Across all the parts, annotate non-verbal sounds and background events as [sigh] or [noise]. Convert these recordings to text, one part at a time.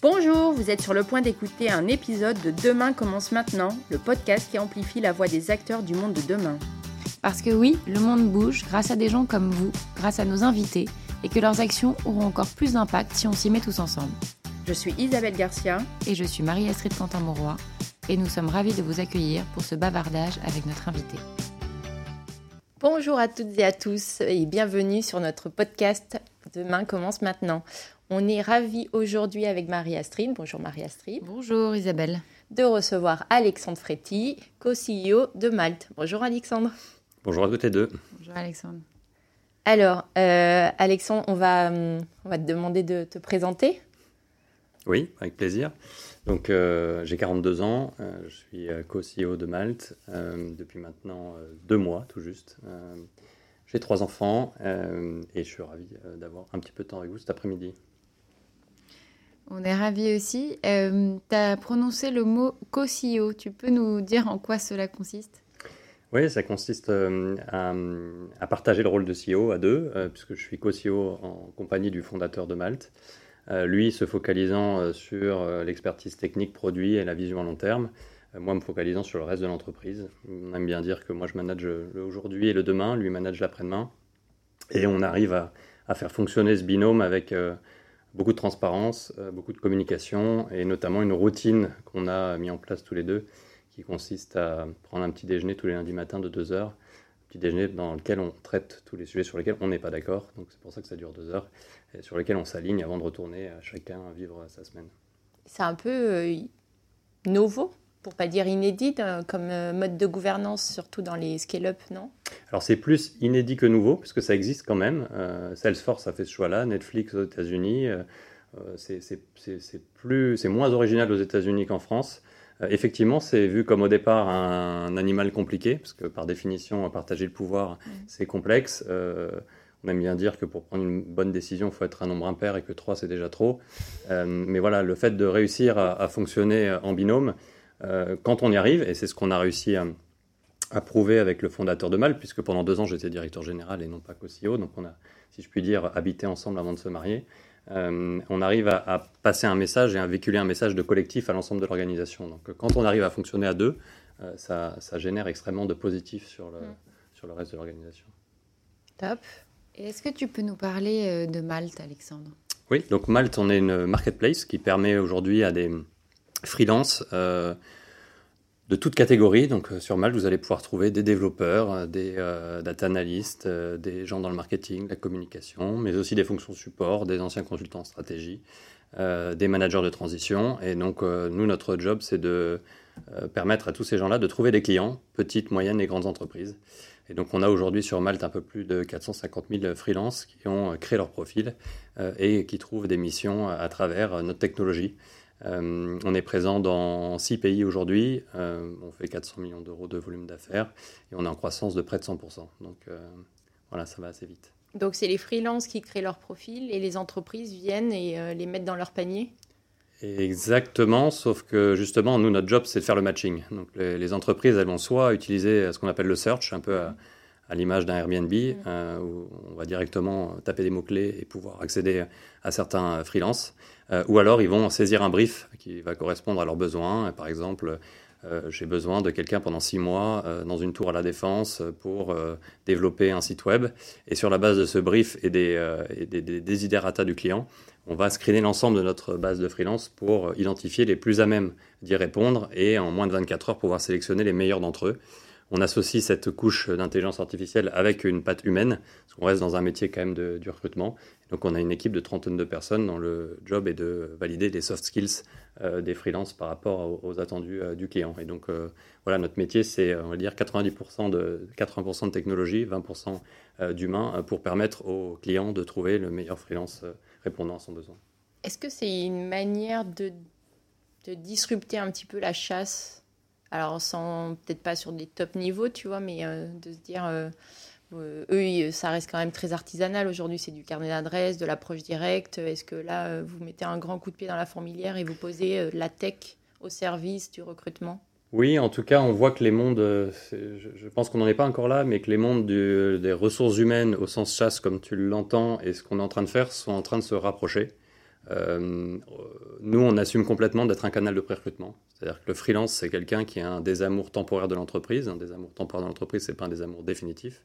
Bonjour, vous êtes sur le point d'écouter un épisode de Demain commence maintenant, le podcast qui amplifie la voix des acteurs du monde de demain. Parce que oui, le monde bouge grâce à des gens comme vous, grâce à nos invités, et que leurs actions auront encore plus d'impact si on s'y met tous ensemble. Je suis Isabelle Garcia. Et je suis Marie-Astrid Quentin-Mauroy, et nous sommes ravis de vous accueillir pour ce bavardage avec notre invité. Bonjour à toutes et à tous, et bienvenue sur notre podcast Demain commence maintenant. On est ravis aujourd'hui avec Marie-Astrid. Bonjour Marie-Astrid. Bonjour Isabelle. De recevoir Alexandre Fretti, co-CEO de Malte. Bonjour Alexandre. Bonjour à toutes les deux. Bonjour Alexandre. Alors, euh, Alexandre, on va, hum, on va te demander de te présenter. Oui, avec plaisir. Donc, euh, j'ai 42 ans, euh, je suis co-CEO de Malte depuis maintenant deux mois, tout juste. j'ai trois enfants et je suis ravi d'avoir un petit peu de temps avec vous cet après-midi. On est ravis aussi. tu as prononcé le mot co-CEO. Tu peux nous dire en quoi cela consiste? Oui, ça consiste à, partager le rôle de CEO à deux, puisque je suis co-CEO en compagnie du fondateur de Malte. lui se focalisant sur l'expertise technique produit et la vision à long terme, moi me focalisant sur le reste de l'entreprise. On aime bien dire que moi je manage l'aujourd'hui et le demain, lui manage l'après-demain. Et on arrive à, à, faire fonctionner ce binôme avec beaucoup de transparence, beaucoup de communication et notamment une routine qu'on a mis en place tous les deux qui consiste à prendre un petit déjeuner tous les lundis matins de deux heures. Un petit déjeuner dans lequel on traite tous les sujets sur lesquels on n'est pas d'accord. Donc c'est pour ça que ça dure deux heures. Et sur lesquels on s'aligne avant de retourner à chacun vivre sa semaine. C'est un peu euh, nouveau, pour pas dire inédit, euh, comme euh, mode de gouvernance, surtout dans les scale-up, non? Alors c'est plus inédit que nouveau, puisque ça existe quand même. Salesforce a fait ce choix-là, Netflix aux États-Unis. c'est moins original aux États-Unis qu'en France. Euh, effectivement, c'est vu comme au départ un, animal compliqué, parce que par définition, partager le pouvoir, mm. c'est complexe. Euh, on aime bien dire que pour prendre une bonne décision, il faut être un nombre impair et que 3, c'est déjà trop. Euh, mais voilà, le fait de réussir à, fonctionner en binôme, quand on y arrive, et c'est ce qu'on a réussi à, prouver avec le fondateur de Mal, puisque pendant deux ans, j'étais directeur général et non pas co-CEO, donc on a, si je puis dire, habité ensemble avant de se marier. Euh, on arrive à, passer un message et à véhiculer un message de collectif à l'ensemble de l'organisation. Donc quand on arrive à fonctionner à deux, euh, ça, génère extrêmement de positif sur le, mm. sur le reste de l'organisation. Top. Et est-ce que tu peux nous parler euh, de Malte, Alexandre? Oui, donc Malte, on est une marketplace qui permet aujourd'hui à des freelances de toutes catégories. Donc euh, sur Malte, vous allez pouvoir trouver des développeurs, euh, des euh, data analysts, des gens dans le marketing, la communication, mais aussi des fonctions support, des anciens consultants en stratégie, des managers de transition. Et donc nous, notre job, c'est de permettre à tous ces gens-là de trouver des clients, petites, moyennes et grandes entreprises. Et donc on a aujourd'hui sur Malte un peu plus de 450 000 freelances qui ont créé leur profil et qui trouvent des missions à travers notre technologie. Euh, on est présent dans six pays aujourd'hui. Euh, on fait 400 millions d'euros de volume d'affaires et on est en croissance de près de 100%. Donc euh, voilà, ça va assez vite. Donc c'est les freelances qui créent leur profil et les entreprises viennent et les mettent dans leur panier? Exactement, sauf que justement, nous, notre job, c'est de faire le matching. Donc les, entreprises, elles vont soit utiliser ce qu'on appelle le search, un peu à, à l'image d'un Airbnb, euh, où on va directement taper des mots-clés et pouvoir accéder à certains freelances. Euh, ou alors ils vont saisir un brief qui va correspondre à leurs besoins. Par exemple, euh, j'ai besoin de quelqu'un pendant six mois dans une tour à la défense pour développer un site web. Et sur la base de ce brief et des, et des, des du client, on va screener l'ensemble de notre base de freelance pour identifier les plus à même d'y répondre et en moins de 24 heures pouvoir sélectionner les meilleurs d'entre eux on associe cette couche d'intelligence artificielle avec une patte humaine, parce qu'on reste dans un métier quand même de, du recrutement. Donc on a une équipe de trentaine de personnes dont le job est de valider les soft skills euh, des freelances par rapport aux, attendus euh, du client. Et donc euh, voilà, notre métier, c'est on va dire 90% de, 80% de technologie, 20% d'humain pour permettre aux clients de trouver le meilleur freelance répondant à son besoin. Est-ce que c'est une manière de, de disrupter un petit peu la chasse alors, sans peut-être pas sur des top niveaux, tu vois, mais euh, de se dire, euh, euh, eux, ça reste quand même très artisanal. Aujourd'hui, c'est du carnet d'adresse, de l'approche directe. Est-ce que là, vous mettez un grand coup de pied dans la fourmilière et vous posez la tech au service du recrutement? Oui, en tout cas, on voit que les mondes, je pense qu'on n'en est pas encore là, mais que les mondes des ressources humaines au sens chasse, comme tu l'entends, et ce qu'on est en train de faire, sont en train de se rapprocher. Nous, on assume complètement d'être un canal de pré-recrutement. C'est-à-dire que le freelance, c'est quelqu'un qui a un désamour temporaire de l'entreprise. Un désamour temporaire de l'entreprise, c'est pas un désamour définitif.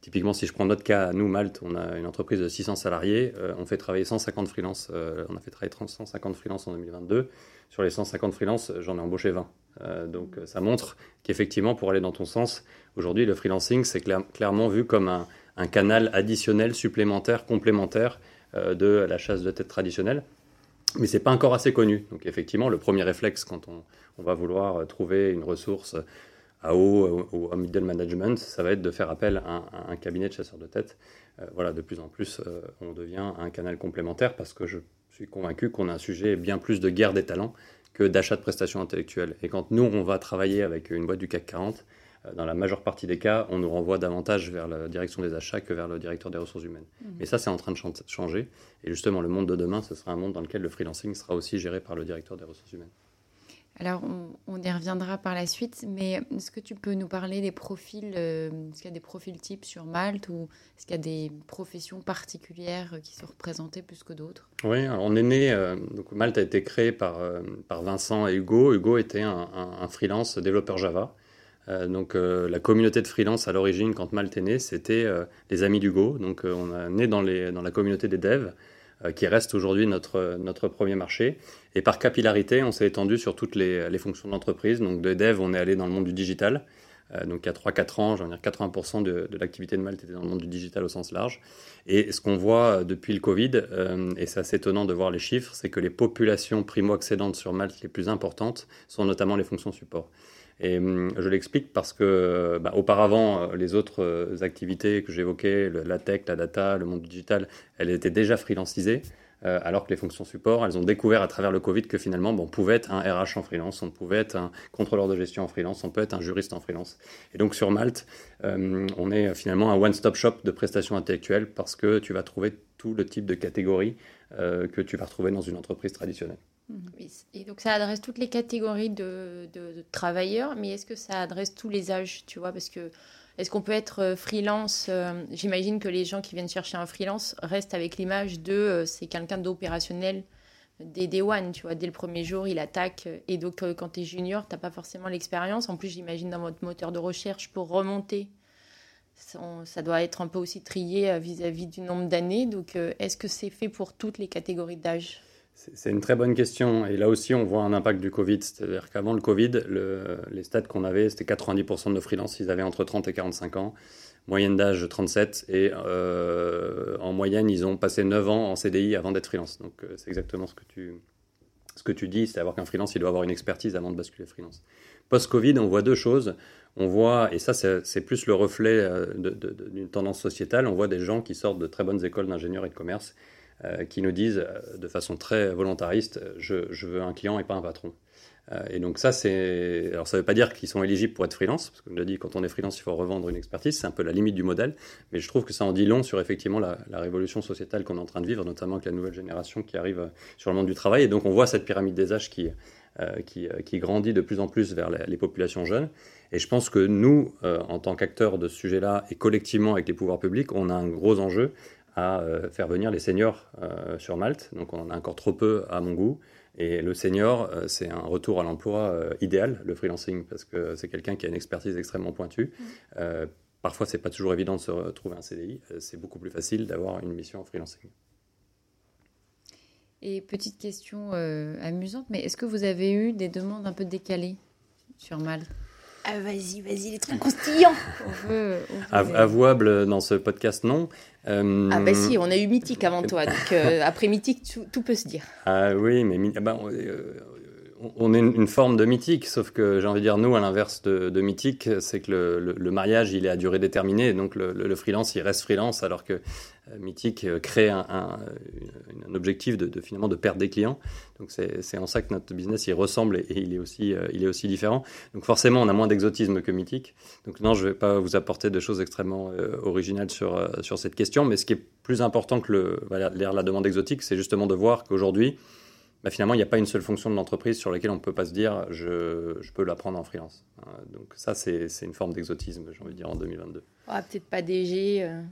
Typiquement, si je prends notre cas, nous, Malte, on a une entreprise de 600 salariés. Euh, on fait travailler 150 freelances. Euh, on a fait travailler 150 freelances en 2022. Sur les 150 freelances, j'en ai embauché 20. Euh, donc, ça montre qu'effectivement, pour aller dans ton sens, aujourd'hui, le freelancing, c'est clairement vu comme un, canal additionnel, supplémentaire, complémentaire de la chasse de tête traditionnelle. Mais c'est pas encore assez connu. Donc, effectivement, le premier réflexe quand on, va vouloir trouver une ressource à haut ou à middle management, ça va être de faire appel à un, cabinet de chasseurs de tête. Euh, voilà, de plus en plus, euh, on devient un canal complémentaire parce que je suis convaincu qu'on a un sujet bien plus de guerre des talents que d'achat de prestations intellectuelles. Et quand nous, on va travailler avec une boîte du CAC 40, euh, dans la majeure partie des cas, on nous renvoie davantage vers la direction des achats que vers le directeur des ressources humaines. Mmh. Mais ça, c'est en train de changer. Et justement, le monde de demain, ce sera un monde dans lequel le freelancing sera aussi géré par le directeur des ressources humaines. Alors, on, y reviendra par la suite, mais est-ce que tu peux nous parler des profils euh, Est-ce qu'il y a des profils types sur Malte ou est-ce qu'il y a des professions particulières qui sont représentées plus que d'autres? Oui, on est né, euh, donc Malte a été créé par, euh, par Vincent et Hugo. Hugo était un, freelance développeur Java. Donc la communauté de freelance à l'origine, quand Malte est né, c'était les amis d'Hugo. Donc on est né dans, la communauté des devs. Euh, qui reste aujourd'hui notre, premier marché. Et par capillarité, on s'est étendu sur toutes les, fonctions de l'entreprise. Donc de dev, on est allé dans le monde du digital. Euh, donc il y a 3-4 ans, dire 80% de, de l'activité de Malte était dans le monde du digital au sens large. Et ce qu'on voit depuis le Covid, euh, et c'est assez étonnant de voir les chiffres, c'est que les populations primo-accédantes sur Malte les plus importantes sont notamment les fonctions support. Et hum, je l'explique parce que bah, auparavant, euh, les autres euh, activités que j'évoquais, la tech, la data, le monde digital, elles étaient déjà freelancisées. Euh, alors que les fonctions support, elles ont découvert à travers le Covid que finalement, on pouvait être un RH en freelance, on pouvait être un contrôleur de gestion en freelance, on peut être un juriste en freelance. Et donc sur Malte, on est finalement un one-stop shop de prestations intellectuelles parce que tu vas trouver tout le type de catégories que tu vas retrouver dans une entreprise traditionnelle. Et donc ça adresse toutes les catégories de, travailleurs, mais est-ce que ça adresse tous les âges, tu vois Parce que est-ce qu'on peut être euh, freelance euh, J'imagine que les gens qui viennent chercher un freelance restent avec l'image de euh, c'est quelqu'un d'opérationnel dès day one, tu vois, dès le premier jour, il attaque. Et donc quand tu es junior, tu n'as pas forcément l'expérience. En plus, j'imagine dans votre moteur de recherche pour remonter. Ça, doit être un peu aussi trié vis-à-vis -vis du nombre d'années. Donc, est-ce que c'est fait pour toutes les catégories d'âge? C'est une très bonne question. Et là aussi, on voit un impact du Covid. C'est-à-dire qu'avant le Covid, les stats qu'on avait, c'était 90% de nos freelances, ils avaient entre 30 et 45 ans. Moyenne d'âge 37. Et euh, en moyenne, ils ont passé 9 ans en CDI avant d'être freelance. Donc euh, c'est exactement ce que tu, ce que tu dis, c'est avoir qu'un freelance, il doit avoir une expertise avant de basculer freelance. Post-Covid, on voit deux choses. On voit, et ça c'est plus le reflet euh, d'une tendance sociétale, on voit des gens qui sortent de très bonnes écoles d'ingénieurs et de commerce qui nous disent euh, de façon très volontariste je, veux un client et pas un patron. Euh, et donc ça, c'est... Alors ça ne veut pas dire qu'ils sont éligibles pour être freelance, parce que je l'ai dit, quand on est freelance, il faut revendre une expertise, c'est un peu la limite du modèle, mais je trouve que ça en dit long sur effectivement la, révolution sociétale qu'on est en train de vivre, notamment avec la nouvelle génération qui arrive sur le monde du travail, et donc on voit cette pyramide des âges qui, qui, qui, grandit de plus en plus vers les, populations jeunes. Et je pense que nous, en tant qu'acteurs de ce sujet-là, et collectivement avec les pouvoirs publics, on a un gros enjeu à euh, faire venir les seniors euh, sur Malte. Donc on en a encore trop peu à mon goût. Et le senior, euh, c'est un retour à l'emploi idéal, le freelancing, parce que c'est quelqu'un qui a une expertise extrêmement pointue. Mmh. parfois, c'est pas toujours évident de se retrouver un CDI. c'est beaucoup plus facile d'avoir une mission en freelancing. Et petite question amusante, mais est-ce que vous avez eu des demandes un peu décalées sur Malte? Ah, vas-y, vas-y, les trucs croustillants. Avouable dans ce podcast, non. Euh, ah bah si, on a eu Mythique avant toi, donc euh, [laughs] après Mythique, tout, peut se dire. Ah oui, mais ah bah, euh, on est une forme de mythique, sauf que j'ai envie de dire, nous, à l'inverse de, mythique, c'est que le, mariage, il est à durée déterminée, donc le, freelance, il reste freelance, alors que euh, mythique euh, crée un, objectif de, finalement de perdre des clients. Donc c'est en ça que notre business, il ressemble et, il, est aussi, euh, il est aussi différent. Donc forcément, on a moins d'exotisme que mythique. Donc non, je vais pas vous apporter de choses extrêmement originales sur, sur cette question, mais ce qui est plus important que le, la demande exotique, c'est justement de voir qu'aujourd'hui, bah, finalement, il n'y a pas une seule fonction de l'entreprise sur laquelle on ne peut pas se dire je, je peux la prendre en freelance. Euh, donc ça, c'est une forme d'exotisme, j'ai envie de dire, en 2022. Ah, Peut-être pas DG, euh,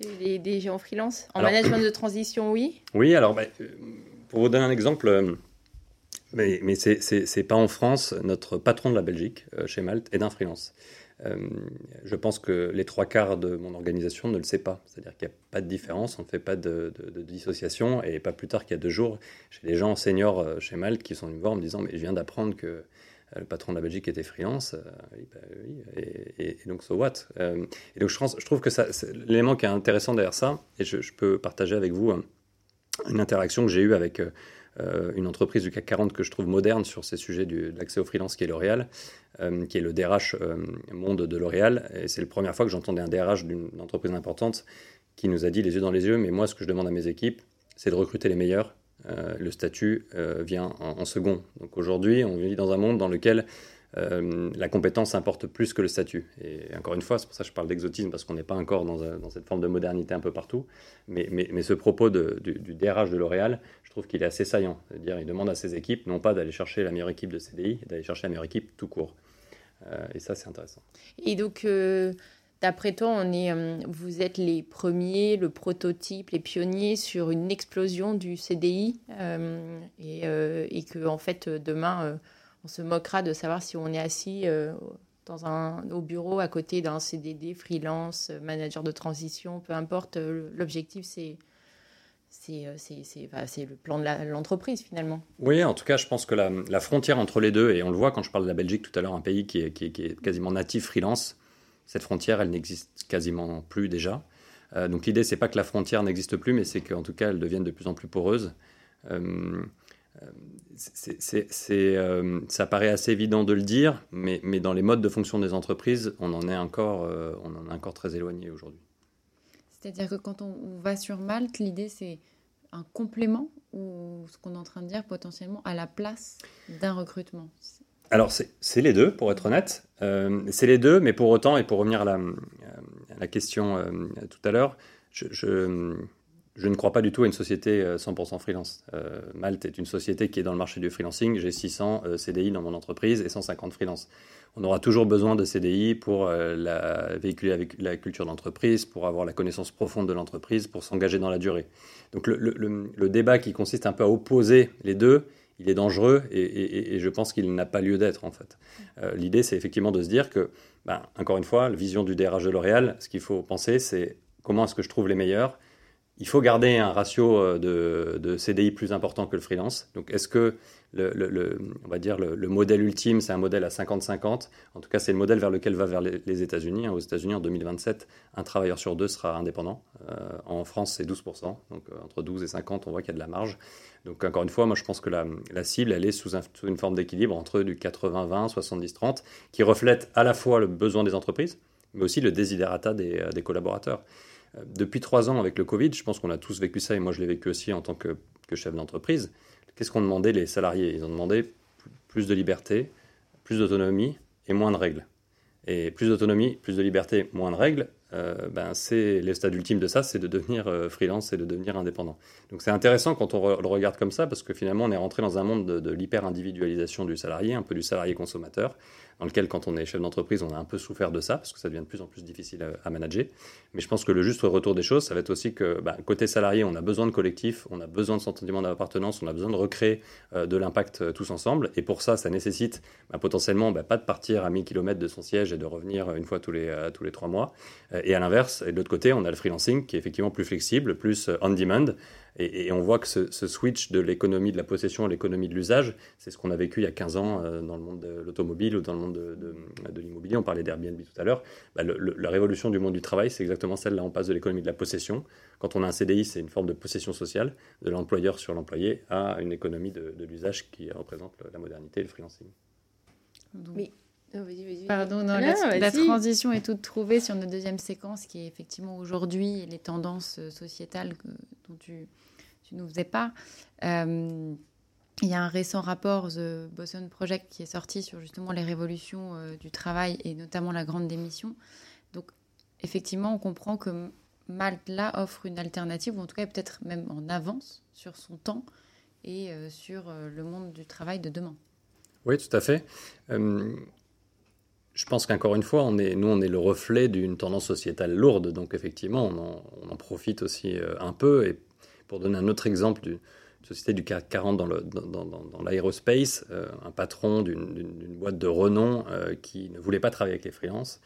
DG en freelance. En management de transition, oui Oui, alors bah, pour vous donner un exemple, mais, mais c'est pas en France, notre patron de la Belgique, chez Malte, est d'un freelance. Euh, je pense que les trois quarts de mon organisation ne le sait pas. C'est-à-dire qu'il n'y a pas de différence, on ne fait pas de, dissociation. Et pas plus tard qu'il y a deux jours, j'ai des gens seniors euh, chez Malte qui sont venus me voir en me disant Mais je viens d'apprendre que euh, le patron de la Belgique était freelance. Bah et, donc, so what? Et donc, je, trouve que l'élément qui est intéressant derrière ça, et je, peux partager avec vous une interaction que j'ai eue avec euh, une entreprise du CAC 40 que je trouve moderne sur ces sujets de l'accès au freelance, qui est L'Oréal, euh, qui est le DRH euh, monde de L'Oréal. Et c'est la première fois que j'entendais un DRH d'une entreprise importante qui nous a dit les yeux dans les yeux, mais moi, ce que je demande à mes équipes, c'est de recruter les meilleurs. Le statut vient en, second. Donc aujourd'hui, on vit dans un monde dans lequel euh, la compétence importe plus que le statut. Et encore une fois, c'est pour ça que je parle d'exotisme, parce qu'on n'est pas encore dans, cette forme de modernité un peu partout. Mais, ce propos du, DRH de L'Oréal, je trouve qu'il est assez saillant. C'est-à-dire, il demande à ses équipes, non pas d'aller chercher la meilleure équipe de CDI, d'aller chercher la meilleure équipe tout court. Euh, et ça, c'est intéressant. Et donc, euh, d'après toi, on est, vous êtes les premiers, le prototype, les pionniers sur une explosion du CDI, et, et, que, en fait, demain on se moquera de savoir si on est assis euh, dans un, au bureau à côté d'un CDD, freelance, manager de transition, peu importe. Euh, l'objectif, c'est euh, c'est le plan de l'entreprise finalement. Oui, en tout cas, je pense que la, frontière entre les deux, et on le voit quand je parle de la Belgique tout à l'heure, un pays qui, est, quasiment natif freelance, cette frontière, elle n'existe quasiment plus déjà. donc l'idée, c'est pas que la frontière n'existe plus, mais c'est qu'en tout cas, elle devienne de plus en plus poreuse. C'est, euh, ça paraît assez évident de le dire, mais, mais, dans les modes de fonction des entreprises, on en est encore, euh, on en est encore très éloigné aujourd'hui. C'est-à-dire que quand on, va sur Malte, l'idée c'est un complément ou ce qu'on est en train de dire potentiellement à la place d'un recrutement Alors c'est, les deux, pour être honnête. Euh, c'est les deux, mais pour autant, et pour revenir à la, question tout à l'heure, je, ne crois pas du tout à une société 100% euh, freelance. Euh, Malte est une société qui est dans le marché du freelancing. J'ai 600 euh, CDI dans mon entreprise et 150 freelance. On aura toujours besoin de CDI pour la, véhiculer avec la culture d'entreprise, pour avoir la connaissance profonde de l'entreprise, pour s'engager dans la durée. Donc le, débat qui consiste un peu à opposer les deux, il est dangereux et, je pense qu'il n'a pas lieu d'être en fait. L'idée, c'est effectivement de se dire que, ben, encore une fois, la vision du DRH de L'Oréal, ce qu'il faut penser, c'est comment est-ce que je trouve les meilleurs il faut garder un ratio euh, de, CDI plus important que le freelance. Donc, est-ce que le, on va dire le, modèle ultime, c'est un modèle à 50-50 En tout cas, c'est le modèle vers lequel va vers les, États-Unis. Aux États-Unis, en 2027, un travailleur sur deux sera indépendant. Euh, en France, c'est 12%. Donc, euh, entre 12 et 50, on voit qu'il y a de la marge. Donc, encore une fois, moi, je pense que la, cible, elle est sous, une forme d'équilibre entre du 80-20, 70-30, qui reflète à la fois le besoin des entreprises, mais aussi le desiderata des collaborateurs. Euh, depuis trois ans, avec le Covid, je pense qu'on a tous vécu ça, et moi je l'ai vécu aussi en tant que, chef d'entreprise. Qu'est-ce qu'ont demandé les salariés? Ils ont demandé plus de liberté, plus d'autonomie et moins de règles. Et plus d'autonomie, plus de liberté, moins de règles, euh, ben c'est le stade ultime de ça, c'est de devenir euh, freelance et de devenir indépendant. Donc c'est intéressant quand on le regarde comme ça, parce que finalement on est rentré dans un monde de, de l'hyper-individualisation du salarié, un peu du salarié consommateur, dans lequel, quand on est chef d'entreprise, on a un peu souffert de ça, parce que ça devient de plus en plus difficile à, manager. Mais je pense que le juste retour des choses, ça va être aussi que, bah, côté salarié, on a besoin de collectif, on a besoin de sentiment d'appartenance, on a besoin de recréer euh, de l'impact euh, tous ensemble. Et pour ça, ça nécessite bah, potentiellement bah, pas de partir à 1000 km de son siège et de revenir une fois tous les, euh, trois mois. et à l'inverse, de l'autre côté, on a le freelancing qui est effectivement plus flexible, plus on-demand. Et, on voit que ce, switch de l'économie de la possession à l'économie de l'usage, c'est ce qu'on a vécu il y a 15 ans euh, dans le monde de l'automobile ou dans le monde de, l'immobilier. On parlait d'Airbnb tout à l'heure. Bah, la révolution du monde du travail, c'est exactement celle-là. On passe de l'économie de la possession. Quand on a un CDI, c'est une forme de possession sociale de l'employeur sur l'employé à une économie de, l'usage qui représente la modernité et le freelancing. Oui. Pardon, la, transition est toute trouvée sur notre deuxième séquence qui est effectivement aujourd'hui les tendances sociétales dont tu, tu nous faisais pas. Euh, il y a un récent rapport, The Boson Project, qui est sorti sur justement les révolutions euh, du travail et notamment la grande démission. Donc, effectivement, on comprend que Malte, là, offre une alternative, ou en tout cas peut-être même en avance sur son temps et euh, sur le monde du travail de demain. Oui, tout à fait. Je pense qu'encore une fois, nous, on est le reflet d'une tendance sociétale lourde. Donc, effectivement, on en, profite aussi un peu. Et pour donner un autre exemple société du CAC 40 dans, l'aérospace, un patron d'une, boîte de renom qui ne voulait pas travailler avec les freelances,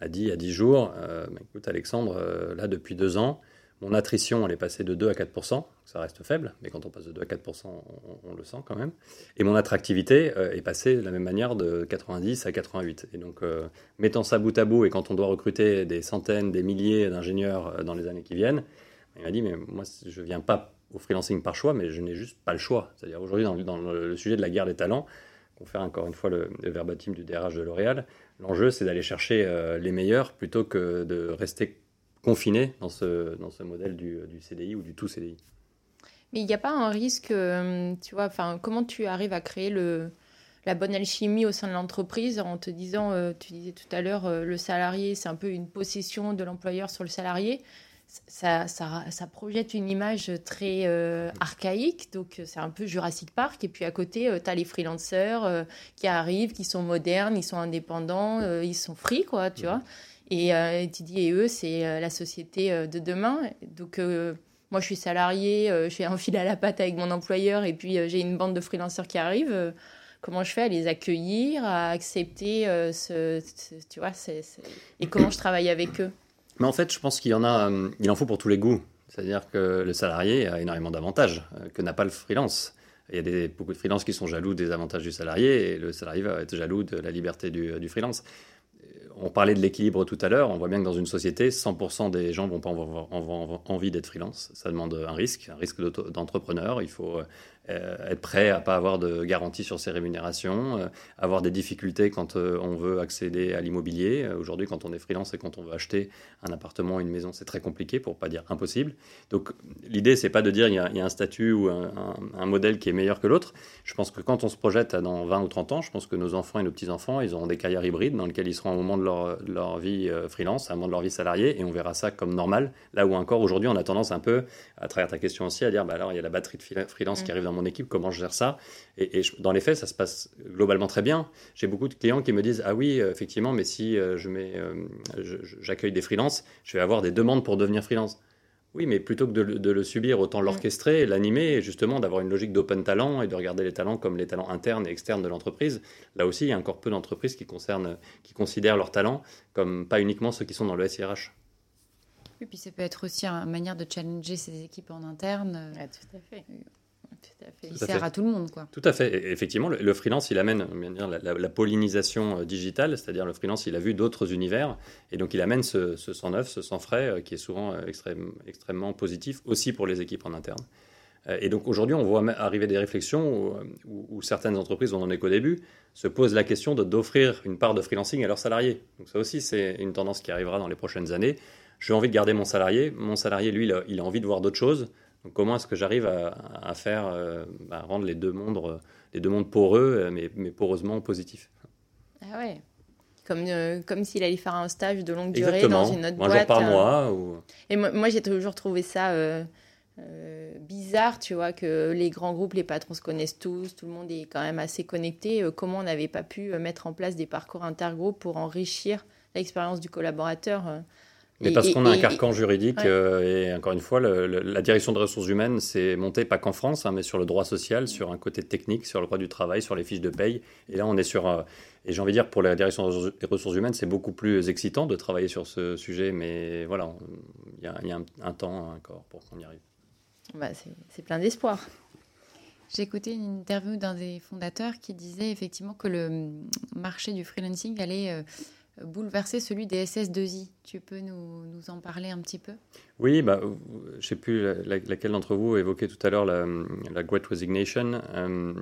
a dit il y a 10 jours, bah, écoute Alexandre, là depuis deux ans, mon attrition, elle est passée de 2 à 4% ça reste faible, mais quand on passe de 2 à 4 on, le sent quand même. Et mon attractivité euh, est passée de la même manière de 90 à 88. Et donc, euh, mettant ça bout à bout, et quand on doit recruter des centaines, des milliers d'ingénieurs euh, dans les années qui viennent, il m'a dit, mais moi, je ne viens pas au freelancing par choix, mais je n'ai juste pas le choix. C'est-à-dire aujourd'hui, dans, le, sujet de la guerre des talents, pour faire encore une fois le, verbatim du DRH de L'Oréal, l'enjeu, c'est d'aller chercher les meilleurs plutôt que de rester confiné dans ce, dans ce modèle du, du CDI ou du tout CDI. Mais il n'y a pas un risque, euh, tu vois, enfin, comment tu arrives à créer le, la bonne alchimie au sein de l'entreprise en te disant, euh, tu disais tout à l'heure, euh, le salarié, c'est un peu une possession de l'employeur sur le salarié. Ça, ça, ça, projette une image très archaïque, donc c'est un peu Jurassic Park. Et puis à côté, tu as les freelancers qui arrivent, qui sont modernes, ils sont indépendants, ils sont free, quoi, tu vois. Et euh, dis, et eux, c'est euh, la société euh, de demain. Donc, moi, je suis salarié, je fais un fil à la patte avec mon employeur, et puis j'ai une bande de freelanceurs qui arrivent. comment je fais à les accueillir, à accepter ce, tu vois, et comment je travaille avec eux? Mais en fait, je pense qu'il y en a, il en faut pour tous les goûts. C'est-à-dire que le salarié a énormément d'avantages que n'a pas le freelance. Il y a des, beaucoup de freelances qui sont jaloux des avantages du salarié et le salarié va être jaloux de la liberté du freelance on parlait de l'équilibre tout à l'heure. On voit bien que dans une société, 100% des gens vont pas avoir envie d'être freelance. Ça demande un risque, un risque d'entrepreneur. Il faut euh, être prêt à pas avoir de garantie sur ses rémunérations, euh, avoir des difficultés quand euh, on veut accéder à l'immobilier. Aujourd'hui, quand on est freelance et quand on veut acheter un appartement, une maison, c'est très compliqué, pour pas dire impossible. Donc l'idée, c'est pas de dire il y, a, un statut ou un, modèle qui est meilleur que l'autre. Je pense que quand on se projette dans 20 ou 30 ans, je pense que nos enfants et nos petits-enfants, ils auront des carrières hybrides dans lesquelles ils seront au moment de leur, leur vie freelance, à un moment de leur vie salariée, et on verra ça comme normal. Là où encore aujourd'hui, on a tendance un peu, à travers ta question aussi, à dire bah alors il y a la batterie de freelance qui mmh. arrive dans mon équipe, comment je gère ça Et, dans les faits, ça se passe globalement très bien. J'ai beaucoup de clients qui me disent Ah oui, euh, effectivement, mais si euh, je mets, euh, j'accueille des freelances, je vais avoir des demandes pour devenir freelance. Oui, mais plutôt que de, le subir, autant l'orchestrer, l'animer, et justement d'avoir une logique d'open talent et de regarder les talents comme les talents internes et externes de l'entreprise. Là aussi, il y a encore peu d'entreprises qui, qui considèrent leurs talents comme pas uniquement ceux qui sont dans le SIRH. Oui, puis ça peut être aussi une manière de challenger ses équipes en interne. tout à fait. Tout à fait. Il sert à tout le monde. Quoi. Tout à fait. effectivement, le, freelance, il amène dire, la, pollinisation euh, digitale, c'est-à-dire le freelance, il a vu d'autres univers, et donc il amène ce, ce sang neuf, ce sang frais, euh, qui est souvent euh, extrêmement positif, aussi pour les équipes en interne. Et donc aujourd'hui, on voit arriver des réflexions où, certaines entreprises, on en est qu'au début, se posent la question d'offrir une part de freelancing à leurs salariés. Donc ça aussi, c'est une tendance qui arrivera dans les prochaines années. J'ai envie de garder mon salarié. Mon salarié, lui, il a envie de voir d'autres choses comment est-ce que j'arrive à, faire, euh, bah, rendre les deux mondes, euh, les deux mondes poreux, euh, mais, mais poreusement positifs? Ah ouais. Comme, comme s'il allait faire un stage de longue durée dans une autre boîte. Un jour par mois. Ou... Et moi, j'ai toujours trouvé ça bizarre, tu vois, que les grands groupes, les patrons se connaissent tous, tout le monde est quand même assez connecté. comment on n'avait pas pu mettre en place des parcours intergroupes pour enrichir l'expérience du collaborateur mais parce qu'on a un carcan juridique, euh, et encore une fois, la direction des ressources humaines, c'est monté pas qu'en France, hein, mais sur le droit social, sur un côté technique, sur le droit du travail, sur les fiches de paye. Et là, on est sur. Euh, et j'ai envie de dire, pour la direction des ressources humaines, c'est beaucoup plus excitant de travailler sur ce sujet, mais voilà, il y a, un, temps encore pour qu'on y arrive. Bah, c'est plein d'espoir. J'ai écouté une interview d'un des fondateurs qui disait effectivement que le marché du freelancing allait. Euh, bouleverser celui des SS2I. Tu peux nous, nous en parler un petit peu? Oui, bah, je ne sais plus laquelle d'entre vous évoquait tout à l'heure la, la, Great Resignation, euh,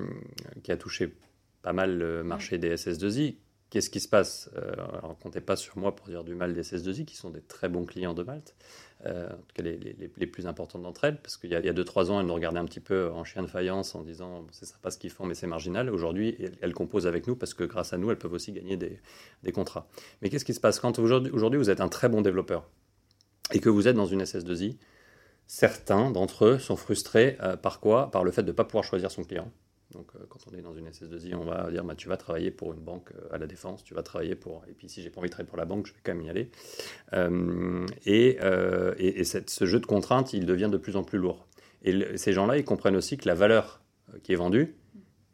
qui a touché pas mal le marché des SS2I. Qu'est-ce qui se passe? Euh, Alors, comptez pas sur moi pour dire du mal des SS2I, qui sont des très bons clients de Malte. Euh, en tout cas les, plus importantes d'entre elles, parce qu'il y a 2-3 ans, elles nous regardaient un petit peu en chien de faïence en disant c'est sympa ce qu'ils font, mais c'est marginal. Aujourd'hui, elles, composent avec nous parce que grâce à nous, elles peuvent aussi gagner des, des contrats. Mais qu'est-ce qui se passe? Quand aujourd'hui vous êtes un très bon développeur et que vous êtes dans une SS2I Certains d'entre eux sont frustrés euh, par quoi? Par le fait de ne pas pouvoir choisir son client. Donc, euh, quand on est dans une SS2I, on va dire bah, tu vas travailler pour une banque euh, à la défense, tu vas travailler pour. Et puis, si j'ai pas envie de travailler pour la banque, je vais quand même y aller. Euh, et, ce jeu de contraintes, il devient de plus en plus lourd. Et ces gens-là, ils comprennent aussi que la valeur qui est vendue,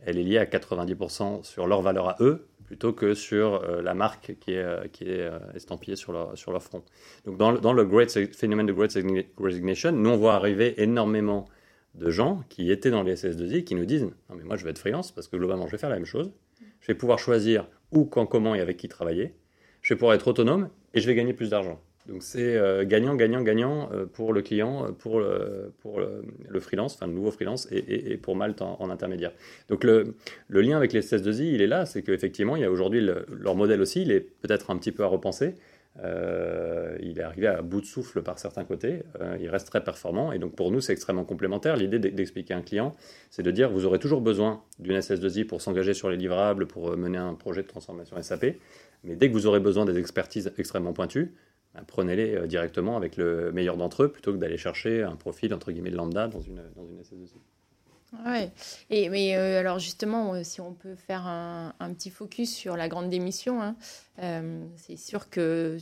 elle est liée à 90% sur leur valeur à eux, plutôt que sur la marque qui est, estampillée sur leur, front. Donc dans, dans le great, phénomène de Great Resignation, nous on voit arriver énormément de gens qui étaient dans les SS2I qui nous disent Non, mais moi je vais être freelance parce que globalement je vais faire la même chose. Je vais pouvoir choisir où, quand, comment et avec qui travailler. Je vais pouvoir être autonome et je vais gagner plus d'argent. Donc c'est euh, gagnant, gagnant, gagnant euh, pour le client, euh, pour le, pour le, freelance, enfin le nouveau freelance et, et, pour Malte en, intermédiaire. Donc le, le, lien avec les SS2I, il est là, c'est qu'effectivement, il y a aujourd'hui leur modèle aussi, il est peut-être un petit peu à repenser. Euh, il est arrivé à bout de souffle par certains côtés. Euh, il reste très performant. Et donc pour nous, c'est extrêmement complémentaire. L'idée d'expliquer à un client, c'est de dire vous aurez toujours besoin d'une SS2I pour s'engager sur les livrables, pour euh, mener un projet de transformation SAP. Mais dès que vous aurez besoin des expertises extrêmement pointues, bah, prenez-les directement avec le meilleur d'entre eux plutôt que d'aller chercher un profil entre guillemets lambda dans une, dans une SS2I. Ouais. Et, mais euh, alors justement, euh, si on peut faire un, petit focus sur la grande démission, hein, euh, c'est sûr que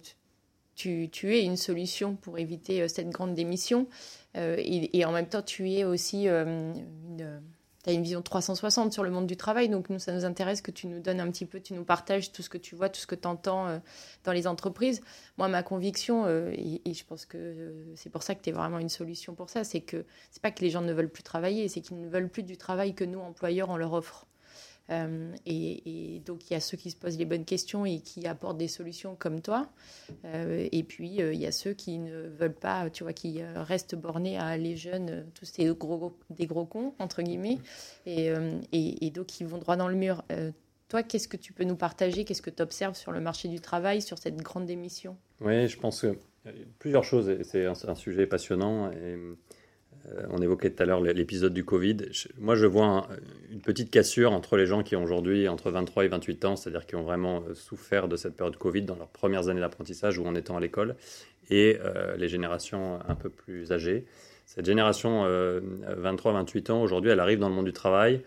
tu, es une solution pour éviter cette grande démission. Et, et, en même temps, tu es aussi une tu as une vision 360 sur le monde du travail. Donc, nous, ça nous intéresse que tu nous donnes un petit peu, tu nous partages tout ce que tu vois, tout ce que tu entends euh, dans les entreprises. Moi, ma conviction, euh, et, je pense que euh, c'est pour ça que tu es vraiment une solution pour ça, c'est que c'est pas que les gens ne veulent plus travailler, c'est qu'ils ne veulent plus du travail que nous, employeurs, on leur offre. Euh, et, donc, il y a ceux qui se posent les bonnes questions et qui apportent des solutions comme toi. Euh, et puis, euh, il y a ceux qui ne veulent pas, tu vois, qui restent bornés à les jeunes, tous ces gros, des gros cons, entre guillemets, et, donc qui vont droit dans le mur. toi, qu'est-ce que tu peux nous partager? Qu'est-ce que tu observes sur le marché du travail, sur cette grande démission? Oui, je pense que plusieurs choses. C'est un, sujet passionnant. On évoquait tout à l'heure l'épisode du Covid. moi, je vois une petite cassure entre les gens qui ont aujourd'hui entre 23 et 28 ans, c'est-à-dire qui ont vraiment euh, souffert de cette période Covid dans leurs premières années d'apprentissage ou en étant à l'école, et euh, les générations un peu plus âgées. Cette génération 23-28 ans, aujourd'hui, elle arrive dans le monde du travail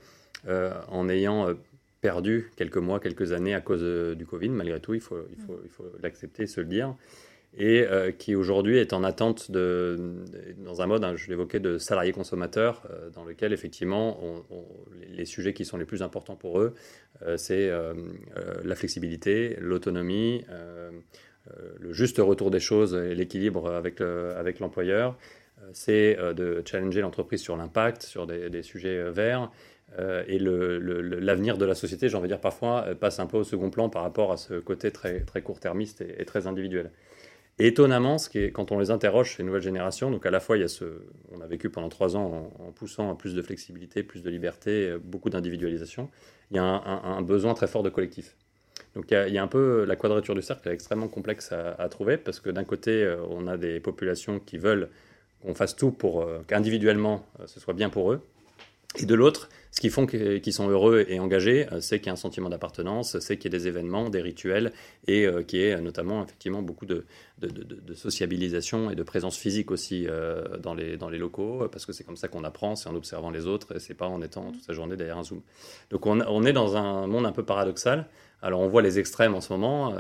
en ayant perdu quelques mois, quelques années à cause du Covid, malgré tout, il faut l'accepter, il faut se le dire et euh, qui aujourd'hui est en attente de, dans un mode, hein, je l'évoquais, de salarié consommateur, euh, dans lequel effectivement les sujets qui sont les plus importants pour eux, euh, c'est la flexibilité, l'autonomie, le juste retour des choses et l'équilibre avec, l'employeur. c'est de challenger l'entreprise sur l'impact, sur des, sujets verts. et l'avenir de la société, j'ai envie de dire parfois, passe un peu au second plan par rapport à ce côté très court-termiste et, très individuel. Et étonnamment, quand on les interroge, ces nouvelles générations, donc à la fois, il y a ce, on a vécu pendant trois ans en, poussant à plus de flexibilité, plus de liberté, euh, beaucoup d'individualisation, il y a un, besoin très fort de collectif. Donc il y, a, un peu la quadrature du cercle est extrêmement complexe à, trouver parce que d'un côté, euh, on a des populations qui veulent qu'on fasse tout pour euh, qu'individuellement ce soit bien pour eux, et de l'autre, ce qui font qu'ils sont heureux et engagés, euh, c'est qu'il y a un sentiment d'appartenance, c'est qu'il y a des événements, des rituels, et euh, qu'il y ait notamment effectivement beaucoup de, sociabilisation et de présence physique aussi euh, dans, les, locaux, parce que c'est comme ça qu'on apprend, c'est en observant les autres, et c'est pas en étant toute sa journée derrière un Zoom. Donc on, on, est dans un monde un peu paradoxal. Alors on voit les extrêmes en ce moment,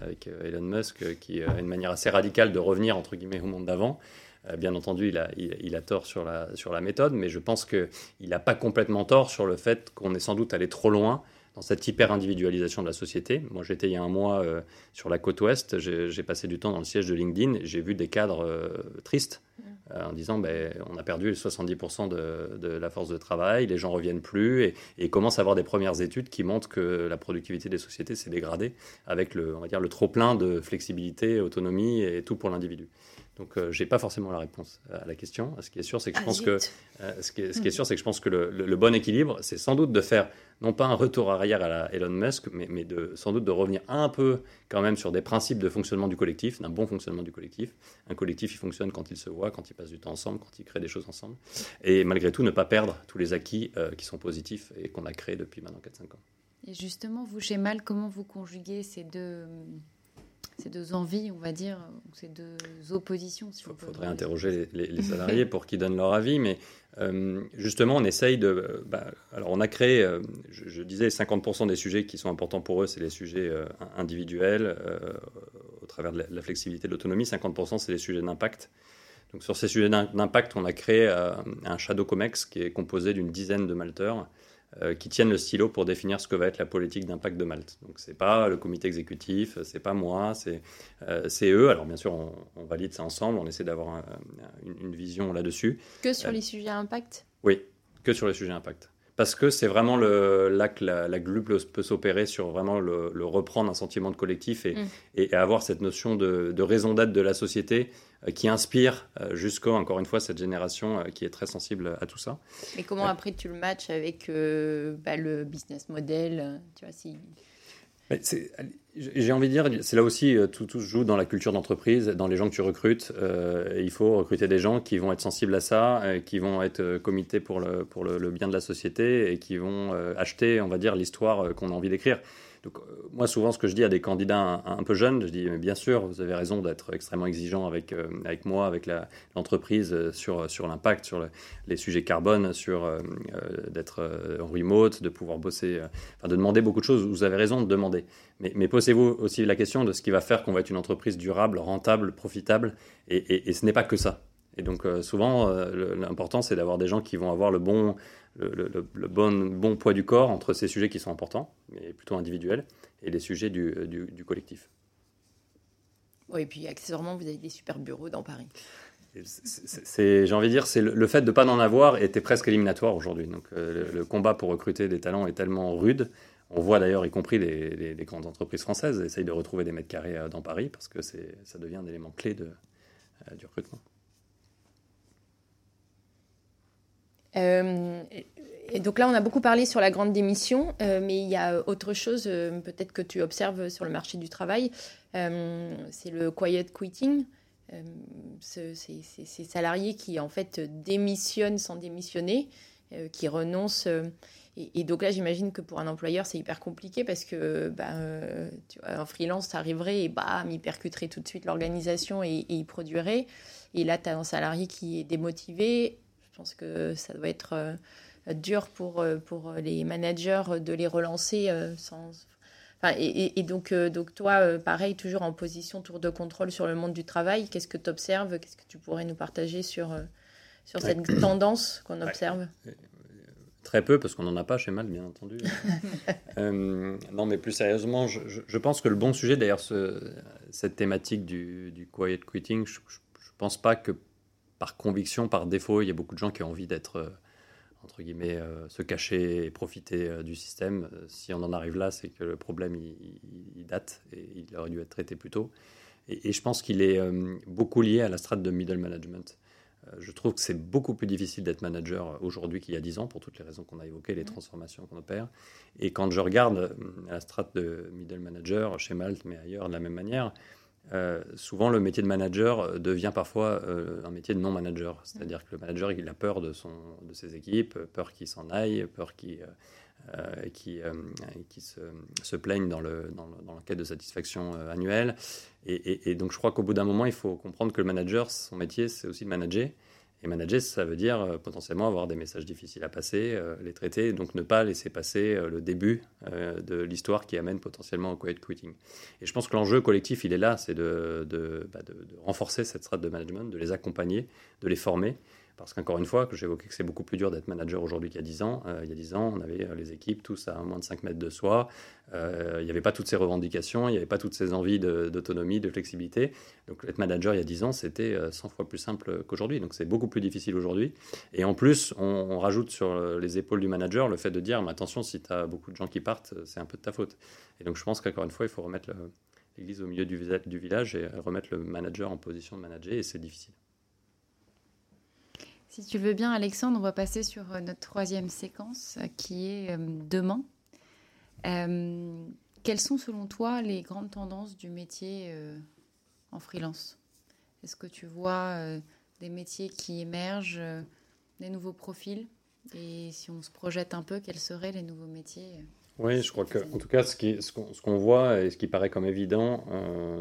avec, Elon Musk qui a une manière assez radicale de revenir entre guillemets au monde d'avant. Euh, bien entendu, il a, il, a, tort sur la, sur la méthode, mais je pense qu'il n'a pas complètement tort sur le fait qu'on est sans doute allé trop loin dans cette hyper-individualisation de la société. Moi, j'étais il y a un mois euh, sur la côte ouest, j'ai passé du temps dans le siège de LinkedIn, j'ai vu des cadres euh, tristes en disant ben, on a perdu 70% de, de, la force de travail, les gens reviennent plus, et, et commencent à avoir des premières études qui montrent que la productivité des sociétés s'est dégradée avec le, on va dire, le trop-plein de flexibilité, autonomie et tout pour l'individu. Donc, je euh, j'ai pas forcément la réponse à la question. Ce qui est sûr, c'est que je ah, pense que euh, ce, qui est, ce, qui est, sûr, c'est que je pense que le, bon équilibre, c'est sans doute de faire non pas un retour arrière à la Elon Musk, mais, mais, de sans doute de revenir un peu quand même sur des principes de fonctionnement du collectif, d'un bon fonctionnement du collectif. Un collectif, il fonctionne quand il se voit, quand il passe du temps ensemble, quand il crée des choses ensemble, et malgré tout ne pas perdre tous les acquis euh, qui sont positifs et qu'on a créés depuis maintenant 4-5 ans. Et justement, vous chez Mal, comment vous conjuguez ces deux ces deux envies, on va dire, ou ces deux oppositions. Il faudrait interroger les, [laughs] salariés pour qu'ils donnent leur avis, mais euh, justement, on essaye de. Bah, alors, on a créé, euh, je, disais, 50% des sujets qui sont importants pour eux, c'est les sujets euh, individuels, au travers de la, flexibilité, de l'autonomie. 50%, c'est les sujets d'impact. Donc sur ces sujets d'impact, on a créé un Shadow Comex qui est composé d'une dizaine de malteurs qui tiennent le stylo pour définir ce que va être la politique d'impact de Malte. Donc c'est pas le comité exécutif, c'est pas moi, c'est eux. Alors bien sûr, on, valide ça ensemble, on essaie d'avoir une, une, vision là-dessus. Que sur les sujets impact? Oui, que sur les sujets impact parce que c'est vraiment le, là que la, la peut s'opérer sur vraiment le, reprendre un sentiment de collectif et, mm. et, avoir cette notion de, raison d'être de la société euh, qui inspire euh, jusqu'à, encore une fois, cette génération euh, qui est très sensible à tout ça. Mais comment après tu le matches avec bah, le business model tu vois, si... J'ai envie de dire, c'est là aussi, euh, tout, tout, joue dans la culture d'entreprise, dans les gens que tu recrutes. Euh, il faut recruter des gens qui vont être sensibles à ça, euh, qui vont être comités pour, le, pour le, bien de la société et qui vont acheter, on va dire, l'histoire qu'on a envie d'écrire. Donc, euh, moi, souvent, ce que je dis à des candidats un, peu jeunes, je dis, mais bien sûr, vous avez raison d'être extrêmement exigeant avec, euh, avec moi, avec l'entreprise, euh, sur, sur l'impact, sur les sujets carbone, sur d'être en remote, de pouvoir bosser, enfin, de demander beaucoup de choses. Vous avez raison de demander. Mais, posez-vous aussi la question de ce qui va faire qu'on va être une entreprise durable, rentable, profitable. Et, ce n'est pas que ça. Et donc, souvent, l'important, c'est d'avoir des gens qui vont avoir le bon le, bon, bon, poids du corps entre ces sujets qui sont importants, mais plutôt individuels, et les sujets du, du, collectif. Oui, et puis accessoirement, vous avez des super bureaux dans Paris. J'ai envie de dire, c'est le, fait de ne pas en avoir était presque éliminatoire aujourd'hui. Donc euh, le, combat pour recruter des talents est tellement rude. On voit d'ailleurs, y compris les, grandes entreprises françaises, essayent de retrouver des mètres carrés euh, dans Paris parce que ça devient un élément clé de, euh, du recrutement. Euh, donc là, on a beaucoup parlé sur la grande démission, euh, mais il y a autre chose, euh, peut-être que tu observes sur le marché du travail, c'est le quiet quitting. ces salariés qui en fait démissionnent sans démissionner, qui renoncent. Et, donc là, j'imagine que pour un employeur, c'est hyper compliqué parce que bah, un freelance arriverait et bam, il percuterait tout de suite l'organisation et, et, il produirait. Et là, tu as un salarié qui est démotivé, pense que ça doit être euh, dur pour, euh, pour les managers de les relancer euh, sans. et, donc, donc, toi, pareil, toujours en position tour de contrôle sur le monde du travail, qu'est-ce que tu observes Qu'est-ce que tu pourrais nous partager sur, sur cette tendance qu'on observe? Très peu, parce qu'on n'en a pas chez Mal, bien entendu. [laughs] non, mais plus sérieusement, je, je, pense que le bon sujet, d'ailleurs, ce, cette thématique du, du quiet quitting, je ne pense pas que par conviction, par défaut, il y a beaucoup de gens qui ont envie d'être, euh, entre guillemets, euh, se cacher et profiter euh, du système. si on en arrive là, c'est que le problème, il, date et il aurait dû être traité plus tôt. Et, je pense qu'il est beaucoup lié à la strate de middle management. je trouve que c'est beaucoup plus difficile d'être manager aujourd'hui qu'il y a 10 ans, pour toutes les raisons qu'on a évoquées, les transformations qu'on opère. Et quand je regarde la strate de middle manager chez Malte, mais ailleurs de la même manière, euh, souvent le métier de manager euh, devient parfois euh, un métier de non-manager. C'est-à-dire que le manager, il a peur de, son, de ses équipes, peur qu'il s'en aille, peur qu'il qui, se, plaignent dans, le, dans, l'enquête de satisfaction annuelle. Et, et, donc je crois qu'au bout d'un moment, il faut comprendre que le manager, son métier, c'est aussi de manager. Et manager, ça veut dire euh, potentiellement avoir des messages difficiles à passer, euh, les traiter, donc ne pas laisser passer euh, le début de l'histoire qui amène potentiellement au quiet quitting. Et je pense que l'enjeu collectif, il est là, c'est de, de, bah, renforcer cette strate de management, de les accompagner, de les former, parce qu'encore une fois, que j'évoquais que c'est beaucoup plus dur d'être manager aujourd'hui qu'il y a 10 ans. Euh, il y a 10 ans, on avait euh, les équipes tous à moins de 5 mètres de soi. Euh, il n'y avait pas toutes ces revendications, il n'y avait pas toutes ces envies d'autonomie, de, flexibilité. Donc être manager il y a 10 ans, c'était 100 fois plus simple qu'aujourd'hui. Donc c'est beaucoup plus difficile aujourd'hui. Et en plus, on, rajoute sur les épaules du manager le fait de dire, mais attention, si tu as beaucoup de gens qui partent, c'est un peu de ta faute. Et donc je pense qu'encore une fois, il faut remettre l'église au milieu du, du village et remettre le manager en position de manager, et c'est difficile. Si tu veux bien, Alexandre, on va passer sur euh, notre troisième séquence euh, qui est euh, demain. quelles sont selon toi les grandes tendances du métier en freelance? Est-ce que tu vois des métiers qui émergent, des nouveaux profils? Et si on se projette un peu, quels seraient les nouveaux métiers oui, je crois que, en tout cas, ce qu'on ce voit et ce qui paraît comme évident,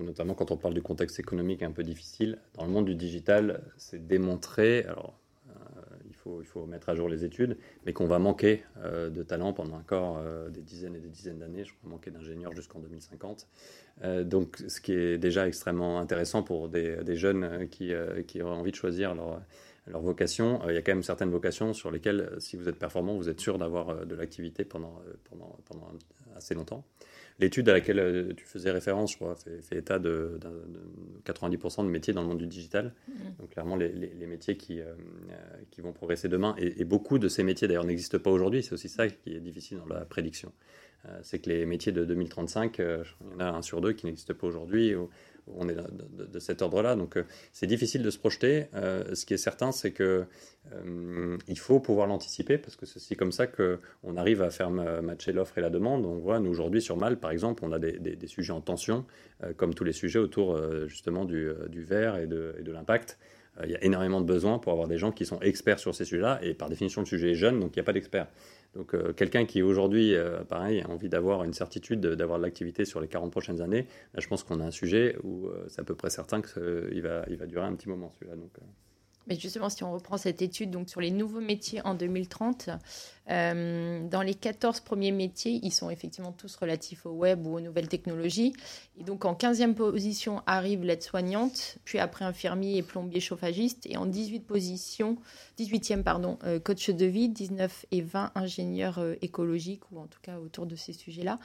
notamment quand on parle du contexte économique un peu difficile, dans le monde du digital, c'est démontré, alors il faut mettre à jour les études, mais qu'on va manquer de talents pendant encore des dizaines et des dizaines d'années. Je crois manquer d'ingénieurs jusqu'en 2050. donc, ce qui est déjà extrêmement intéressant pour des, jeunes qui, qui ont envie de choisir leur vocation, il y a quand même certaines vocations sur lesquelles, si vous êtes performant, vous êtes sûr d'avoir de l'activité pendant assez longtemps. L'étude à laquelle euh, tu faisais référence, je crois, fait, état de, 90% de métiers dans le monde du digital. Mm. Donc clairement, les, métiers qui, euh, euh, qui vont progresser demain, et, beaucoup de ces métiers d'ailleurs n'existent pas aujourd'hui, c'est aussi ça qui est difficile dans la prédiction. c'est que les métiers de 2035, il y en a un sur deux qui n'existent pas aujourd'hui on est de, cet ordre-là. Donc euh, c'est difficile de se projeter. Euh, ce qui est certain, c'est que euh, faut pouvoir l'anticiper parce que c'est comme ça qu'on arrive à faire matcher l'offre et la demande. On voit, nous aujourd'hui sur Mal, par exemple, on a des, sujets en tension, comme tous les sujets autour justement du, verre et de, et de l'impact. Il y a énormément de besoins pour avoir des gens qui sont experts sur ces sujets-là, et par définition, le sujet est jeune, donc il n'y a pas d'experts. Donc euh, quelqu'un qui aujourd'hui, euh, pareil, a envie d'avoir une certitude d'avoir de l'activité sur les 40 prochaines années, là, je pense qu'on a un sujet où euh, c'est à peu près certain qu'il va, il va durer un petit moment celui-là. Donc, mais justement, si on reprend cette étude donc sur les nouveaux métiers en 2030, euh, dans les 14 premiers métiers, ils sont effectivement tous relatifs au web ou aux nouvelles technologies. Et donc en 15e position arrive l'aide-soignante, puis après infirmier et plombier chauffagiste. Et en 18 position, 18e pardon, euh, coach de vie, 19 et 20 ingénieurs euh, écologiques ou en tout cas autour de ces sujets-là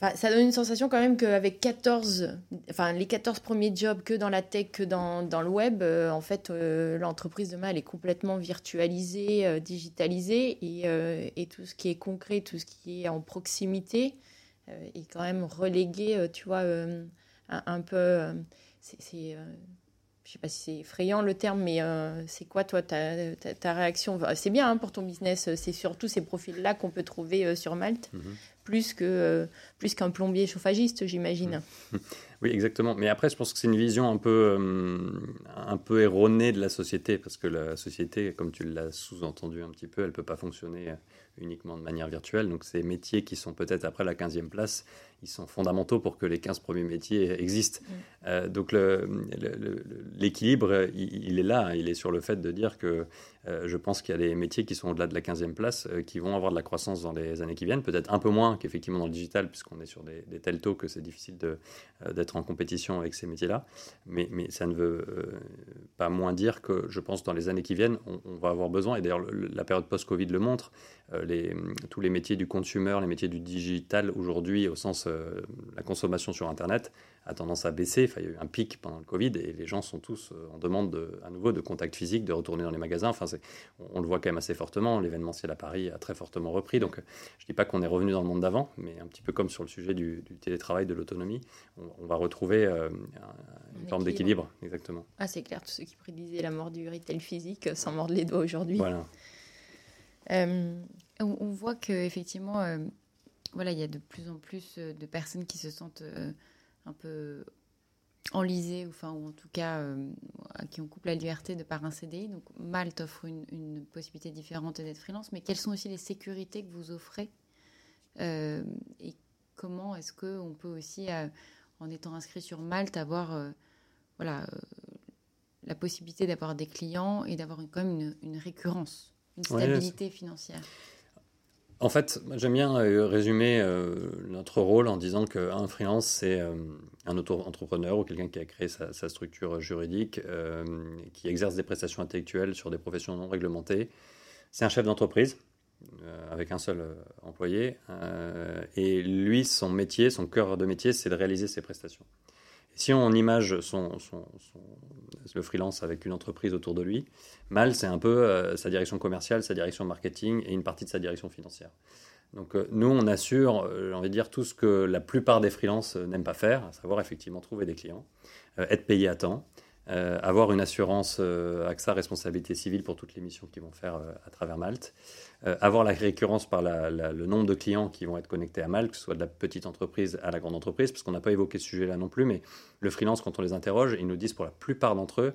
ça donne une sensation quand même qu'avec 14, enfin, les 14 premiers jobs que dans la tech, que dans, dans le web, euh, en fait, euh, l'entreprise demain, elle est complètement virtualisée, euh, digitalisée, et, et, tout ce qui est concret, tout ce qui est en proximité, est quand même relégué, tu vois, un, peu... c'est je sais pas si c'est effrayant le terme, mais c'est quoi toi ta, ta, réaction? C'est bien hein, pour ton business, c'est surtout ces profils-là qu'on peut trouver sur Malte. Mm-hmm plus que euh, plus qu'un plombier chauffagiste, j'imagine. [laughs] Oui, exactement. Mais après, je pense que c'est une vision un peu euh, un peu erronée de la société parce que la société, comme tu l'as sous-entendu un petit peu, elle peut pas fonctionner euh, uniquement de manière virtuelle. Donc ces métiers qui sont peut-être après la 15e place, ils sont fondamentaux pour que les 15 premiers métiers existent. Mm. Euh, donc l'équilibre, il, est là. Hein. Il est sur le fait de dire que euh, je pense qu'il y a des métiers qui sont au-delà de la 15e place euh, qui vont avoir de la croissance dans les années qui viennent. Peut-être un peu moins qu'effectivement dans le digital, puisqu'on est sur des, des, tels taux que c'est difficile d'être en compétition avec ces métiers-là. Mais, mais, ça ne veut pas moins dire que je pense dans les années qui viennent, on, on va avoir besoin, et d'ailleurs la période post-Covid le montre, les, tous les métiers du consumer, les métiers du digital aujourd'hui, au sens euh, la consommation sur Internet, a tendance à baisser. Enfin, il y a eu un pic pendant le Covid et les gens sont tous euh, en demande de, à nouveau de contact physique, de retourner dans les magasins. Enfin, on, on, le voit quand même assez fortement. L'événementiel à Paris a très fortement repris. Donc, je ne dis pas qu'on est revenu dans le monde d'avant, mais un petit peu comme sur le sujet du, télétravail, de l'autonomie, on, va retrouver euh, une forme d'équilibre. Exactement. Ah, c'est clair, tous ceux qui prédisaient la mort du retail physique s'en mordent les doigts aujourd'hui. Voilà. Euh, on, voit qu'effectivement, euh, voilà, il y a de plus en plus euh, de personnes qui se sentent un peu enlisées, ou, enfin, ou en tout cas qui ont couple la liberté de par un CDI. Donc Malte offre une, possibilité différente d'être freelance, mais quelles sont aussi les sécurités que vous offrez et comment est-ce qu'on peut aussi, en étant inscrit sur Malte, avoir voilà, la possibilité d'avoir des clients et d'avoir quand même une récurrence une stabilité financière? En fait, j'aime bien euh, résumer euh, notre rôle en disant qu'un freelance, c'est euh, un auto-entrepreneur ou quelqu'un qui a créé sa, structure juridique, qui exerce des prestations intellectuelles sur des professions non réglementées. C'est un chef d'entreprise avec un seul employé. et lui, son métier, son cœur de métier, c'est de réaliser ses prestations. Si on image son, le freelance avec une entreprise autour de lui, Mal, c'est un peu euh, sa direction commerciale, sa direction marketing et une partie de sa direction financière. Donc euh, nous, on assure, euh, j'ai envie de dire, tout ce que la plupart des freelances n'aiment pas faire, à savoir effectivement trouver des clients, être payé à temps, euh, avoir une assurance euh, AXA responsabilité civile pour toutes les missions qu'ils vont faire euh, à travers Malte, avoir la récurrence par le nombre de clients qui vont être connectés à Malte, que ce soit de la petite entreprise à la grande entreprise, parce qu'on n'a pas évoqué ce sujet-là non plus, mais le freelance, quand on les interroge, ils nous disent pour la plupart d'entre eux,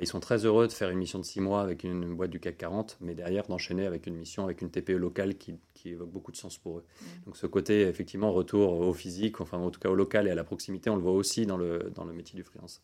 ils sont très heureux de faire une mission de six mois avec une, boîte du CAC 40, mais derrière d'enchaîner avec une mission avec une TPE locale qui, évoque beaucoup de sens pour eux. Mmh. Donc ce côté, effectivement, retour au physique, enfin en tout cas au local et à la proximité, on le voit aussi dans le, dans le métier du freelance.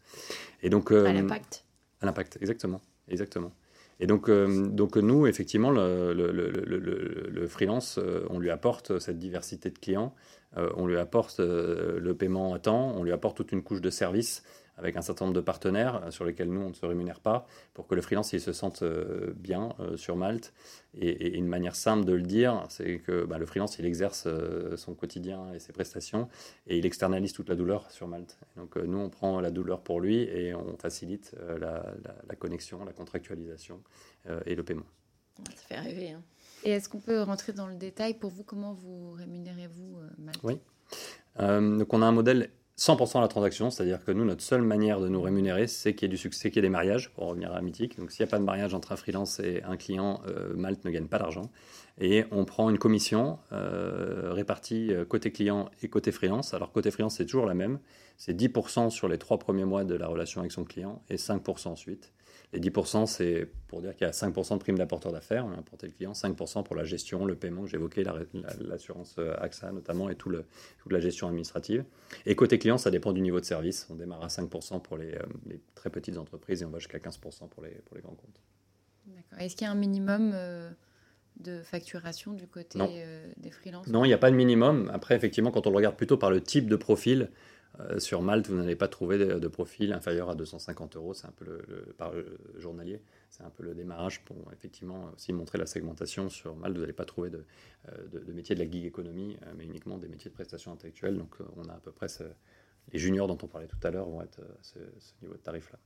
Et donc, à euh, l'impact. À l'impact, exactement. exactement. Et donc, donc nous, effectivement, le, le, le, freelance, on lui apporte cette diversité de clients, on lui apporte le paiement à temps, on lui apporte toute une couche de services avec un certain nombre de partenaires sur lesquels nous, on ne se rémunère pas, pour que le freelance il se sente bien sur Malte. Et, une manière simple de le dire, c'est que bah, le freelance, il exerce son quotidien et ses prestations, et il externalise toute la douleur sur Malte. donc nous, on prend la douleur pour lui et on facilite la, la, connexion, la contractualisation et le paiement. Ça fait rêver. Hein. Et est-ce qu'on peut rentrer dans le détail pour vous Comment vous rémunérez-vous Malte? Oui. donc on a un modèle 100% à la transaction, c'est-à-dire que nous, notre seule manière de nous rémunérer, c'est qu'il y ait du succès, qu'il y ait des mariages, pour revenir à Mythique. Donc s'il n'y a pas de mariage entre un freelance et un client, euh, Malte ne gagne pas d'argent. Et on prend une commission euh, répartie euh, côté client et côté freelance. Alors côté freelance, c'est toujours la même. C'est 10% sur les trois premiers mois de la relation avec son client et 5% ensuite. Les 10%, c'est pour dire qu'il y a 5% de prime d'apporteur d'affaires, on a apporté le client, 5% pour la gestion, le paiement que j'évoquais, l'assurance euh, AXA notamment, et tout le, toute la gestion administrative. Et côté client, ça dépend du niveau de service. On démarre à 5% pour les, euh, les, très petites entreprises et on va jusqu'à 15% pour les, pour les grands comptes. D'accord. Est-ce qu'il y a un minimum euh, de facturation du côté des freelances? Non, il n'y a pas de minimum. Après, effectivement, quand on le regarde plutôt par le type de profil, sur Malte, vous n'allez pas trouver de, profil inférieur à 250 euros, c'est un peu le, par journalier, c'est un peu le démarrage pour effectivement aussi montrer la segmentation. Sur Malte, vous n'allez pas trouver de, euh, de, métiers de la gig économie, euh, mais uniquement des métiers de prestation intellectuelle. Donc on a à peu près les juniors dont on parlait tout à l'heure vont être à ce, niveau de tarif-là.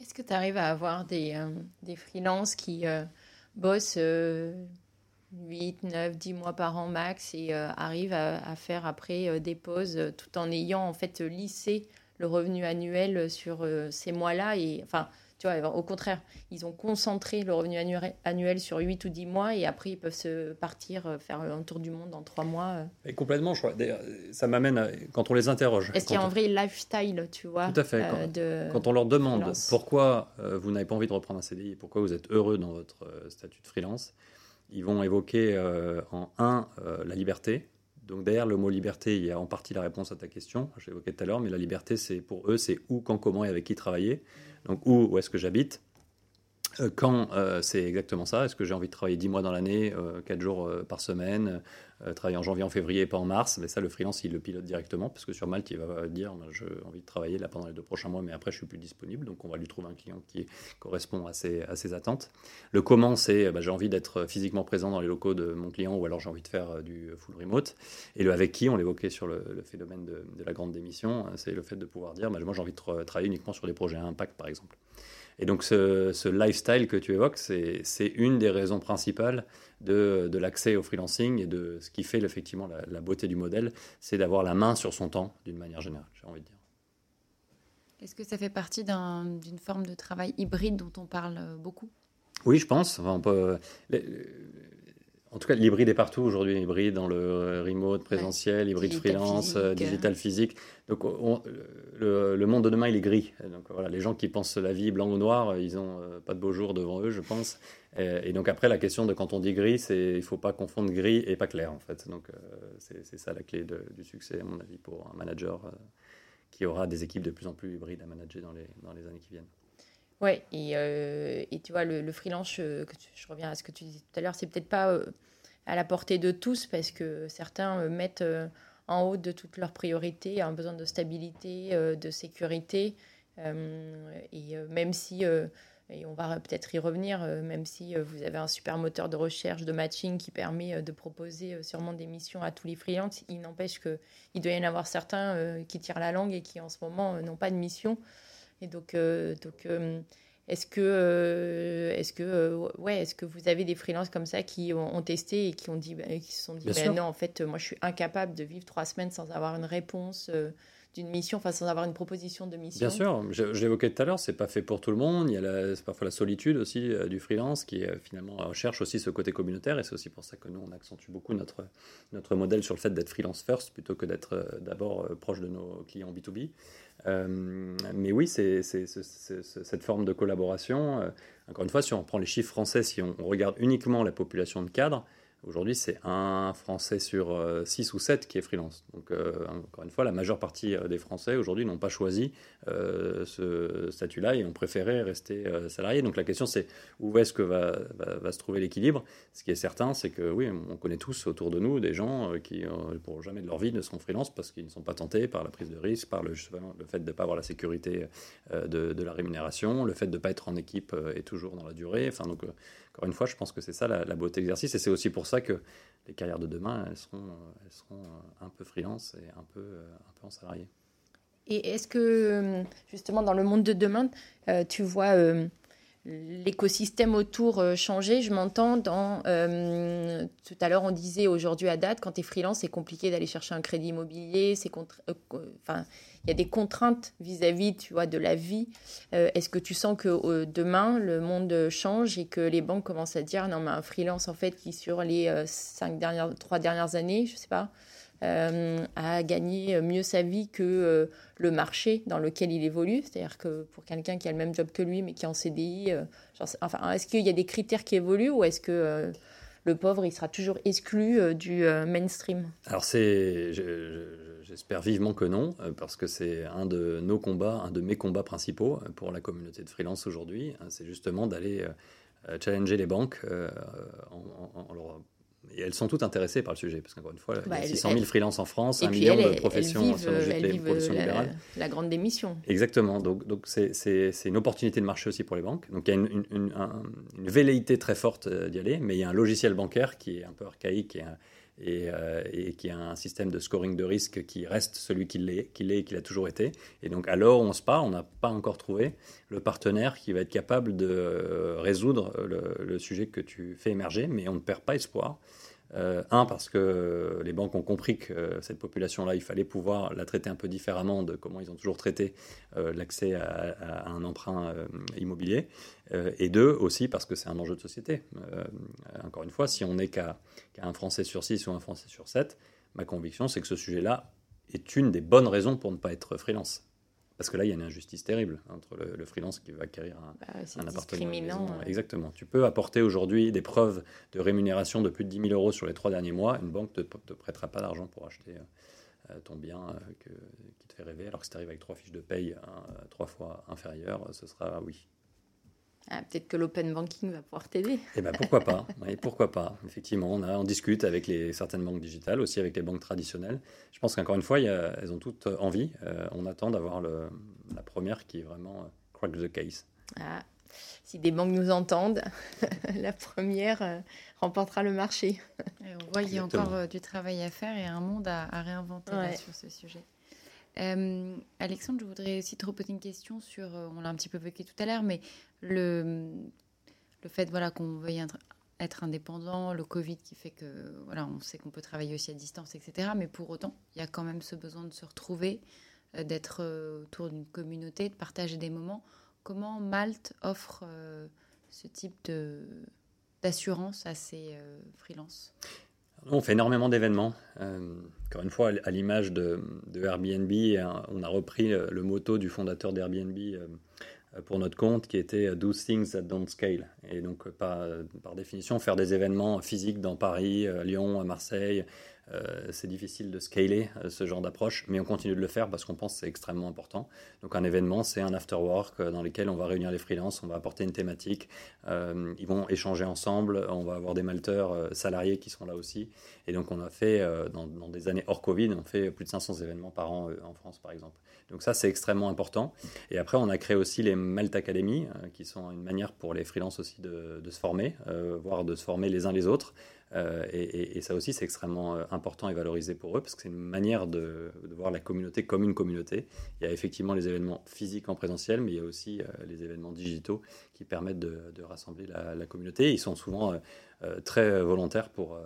Est-ce que tu arrives à avoir des, des freelances qui bossent 8, 9, 10 mois par an max et euh, arrive à, faire après euh, des pauses euh, tout en ayant en fait lissé le revenu annuel sur ces mois-là. Et enfin, tu vois, au contraire, ils ont concentré le revenu annuel, sur 8 ou 10 mois et après ils peuvent se partir faire un tour du monde en 3 mois. Et complètement, je crois. Ça m'amène quand on les interroge. Est-ce qu'il y a un vrai lifestyle, tu vois Tout à fait. Quand, quand on leur demande pourquoi vous n'avez pas envie de reprendre un CDI, pourquoi vous êtes heureux dans votre statut de freelance, ils vont évoquer euh, en un euh, la liberté. Donc derrière le mot liberté, il y a en partie la réponse à ta question, évoqué tout à l'heure, mais la liberté, c'est pour eux, c'est où, quand, comment et avec qui travailler. Donc où, où est-ce que j'habite euh, quand c'est exactement ça, est-ce que j'ai envie de travailler 10 mois dans l'année, 4 jours par semaine, euh, travailler en janvier, en février, pas en mars? Mais ça, le freelance, il le pilote directement, parce que sur Malte, il va dire j'ai envie de travailler là pendant les deux prochains mois, mais après, je suis plus disponible. Donc, on va lui trouver un client qui correspond à ses, à ses attentes. Le comment, c'est bah, j'ai envie d'être physiquement présent dans les locaux de mon client, ou alors j'ai envie de faire euh, du full remote. Et le avec qui, on l'évoquait sur le, phénomène de, la grande démission, hein, c'est le fait de pouvoir dire bah, moi, j'ai envie de travailler uniquement sur des projets à impact, par exemple. Et donc ce, lifestyle que tu évoques, c'est une des raisons principales de, l'accès au freelancing et de ce qui fait effectivement la, beauté du modèle, c'est d'avoir la main sur son temps d'une manière générale, j'ai envie de dire. Est-ce que ça fait partie d'une forme de travail hybride dont on parle beaucoup? Oui, je pense. on peut, en tout cas, l'hybride est partout aujourd'hui. Hybride dans le remote, présentiel, hybride freelance, euh, digital physique. Donc, le, monde de demain, il est gris. Donc, voilà, les gens qui pensent la vie blanc ou noir, ils n'ont euh, pas de beaux jours devant eux, je pense. Et, donc, après, la question de quand on dit gris, c'est il ne faut pas confondre gris et pas clair, en fait. Donc, euh, c'est ça la clé du succès, à mon avis, pour un manager qui aura des équipes de plus en plus hybrides à manager dans les, dans les années qui viennent. Ouais, et, euh, et, tu vois, le, freelance, je, je, reviens à ce que tu disais tout à l'heure, c'est peut-être pas euh, à la portée de tous parce que certains euh, mettent en haut de toutes leurs priorités un besoin de stabilité, de sécurité. et même si, et on va peut-être y revenir, même si vous avez un super moteur de recherche, de matching qui permet de proposer sûrement des missions à tous les freelances, il n'empêche qu'il doit y en avoir certains qui tirent la langue et qui en ce moment n'ont pas de mission. Et donc, euh, donc euh, est-ce que, euh, est-ce que, ouais, est-ce que vous avez des freelances comme ça qui ont, testé et qui ont dit, bah, qui se sont dit, bah, non, en fait, moi, je suis incapable de vivre trois semaines sans avoir une réponse d'une mission, enfin sans avoir une proposition de mission. Bien sûr, je, l'évoquais tout à l'heure, c'est pas fait pour tout le monde. Il y a la, parfois la solitude aussi du freelance qui finalement recherche aussi ce côté communautaire et c'est aussi pour ça que nous on accentue beaucoup notre notre modèle sur le fait d'être freelance first plutôt que d'être d'abord proche de nos clients B2B. Euh, mais oui, c'est cette forme de collaboration. Euh, encore une fois, si on prend les chiffres français, si on, regarde uniquement la population de cadres, Aujourd'hui, c'est un Français sur 6 ou 7 qui est freelance. Donc, encore une fois, la majeure partie des Français aujourd'hui n'ont pas choisi ce statut-là et ont préféré rester salariés. Donc, la question, c'est où est-ce que va, se trouver l'équilibre? Ce qui est certain, c'est que oui, on connaît tous autour de nous des gens qui, pour jamais de leur vie, ne seront freelance parce qu'ils ne sont pas tentés par la prise de risque, par le, le fait de ne pas avoir la sécurité de, de, la rémunération, le fait de ne pas être en équipe et toujours dans la durée. Enfin, donc, encore une fois, je pense que c'est ça la, beauté de l'exercice et c'est aussi pour ça que les carrières de demain, elles seront, euh, elles seront euh, un peu freelance et un peu, euh, un peu en salarié. Et est-ce que, justement, dans le monde de demain, tu vois l'écosystème autour changer? Je m'entends dans. tout à l'heure, on disait aujourd'hui à date, quand tu es freelance, c'est compliqué d'aller chercher un crédit immobilier. C'est enfin, il y a des contraintes vis-à-vis, tu vois, de la vie. Euh, est-ce que tu sens que euh, demain le monde change et que les banques commencent à dire non mais un freelance en fait qui sur les euh, cinq dernières, trois dernières années, je sais pas, a gagné mieux sa vie que le marché dans lequel il évolue? C'est-à-dire que pour quelqu'un qui a le même job que lui mais qui est en CDI, enfin, est-ce qu'il y a des critères qui évoluent ou est-ce que le pauvre, il sera toujours exclu du mainstream? Alors c'est, J'espère vivement que non, euh, parce que c'est un de nos combats, un de mes combats principaux euh, pour la communauté de freelance aujourd'hui. Hein, c'est justement d'aller euh, challenger les banques et elles sont toutes intéressées par le sujet, parce qu'encore une fois, il y a 600 bah, 000 freelances en France, un million de professions sur les professions libérales. La, grande démission. Exactement. Donc, donc c'est, une opportunité de marché aussi pour les banques. Donc, il y a une, une, une velléité très forte d'y aller, mais il y a un logiciel bancaire qui est un peu archaïque et euh, et, qui a un système de scoring de risque qui reste celui qu'il est, qu'il est et qu'il a toujours été. Et donc, à l'heure où on se parle, on n'a pas encore trouvé le partenaire qui va être capable de euh, résoudre le, sujet que tu fais émerger, mais on ne perd pas espoir. Euh, un, parce que les banques ont compris que cette population-là, il fallait pouvoir la traiter un peu différemment de comment ils ont toujours traité euh, l'accès à, un emprunt euh, immobilier. et deux, aussi parce que c'est un enjeu de société. encore une fois, si on n'est qu'à un Français sur six ou un Français sur sept, ma conviction, c'est que ce sujet-là est une des bonnes raisons pour ne pas être freelance. Parce que là, il y a une injustice terrible entre le, freelance qui veut acquérir un, bah, appartement. Exactement. Tu peux apporter aujourd'hui des preuves de rémunération de plus de 10 000 euros sur les trois derniers mois. Une banque ne te, prêtera pas d'argent pour acheter euh, euh, ton bien euh, qui te fait rêver. Alors que si tu arrives avec trois fiches de paye trois fois inférieures, ce sera oui. Ah, peut-être que l'open banking va pouvoir t'aider. Eh ben, pourquoi pas Pourquoi pas Effectivement, on, a, on discute avec les, certaines banques digitales, aussi avec les banques traditionnelles. Je pense qu'encore une fois, elles ont toutes envie. Euh, on attend d'avoir la première qui est vraiment euh, crack the case. Ah, si des banques nous entendent, [laughs] la première euh, remportera le marché. [laughs] on voit qu'il y a encore du travail à faire et un monde à, réinventer sur ce sujet. Euh, Alexandre, je voudrais aussi te reposer une question sur, euh, on l'a un petit peu évoqué tout à l'heure, mais le, le fait voilà, qu'on veuille être, indépendant, le Covid qui fait que voilà, on sait qu'on peut travailler aussi à distance, etc. Mais pour autant, il y a quand même ce besoin de se retrouver, euh, d'être autour d'une communauté, de partager des moments. Comment Malte offre ce type de d'assurance à ses freelances? On fait énormément d'événements. Euh, encore une fois, à l'image de, Airbnb, on a repris le motto du fondateur d'Airbnb euh, pour notre compte qui était Do things that don't scale. Et donc, par, par définition, faire des événements physiques dans Paris, Lyon, Marseille, euh, c'est difficile de scaler euh, ce genre d'approche, mais on continue de le faire parce qu'on pense que c'est extrêmement important. Donc un événement, c'est un after work euh, dans lequel on va réunir les freelances, on va apporter une thématique, ils vont échanger ensemble, on va avoir des malteurs salariés qui seront là aussi. Et donc on a fait, dans, des années hors Covid, on fait plus de 500 événements par an en France par exemple. Donc ça, c'est extrêmement important. Et après, on a créé aussi les Malt Academy, qui sont une manière pour les freelances aussi de se former, voire de se former les uns les autres. Euh, et, ça aussi, c'est extrêmement euh, important et valorisé pour eux parce que c'est une manière de, voir la communauté comme une communauté. Il y a effectivement les événements physiques en présentiel, mais il y a aussi euh, les événements digitaux qui permettent de, rassembler la, communauté. Ils sont souvent très volontaires pour,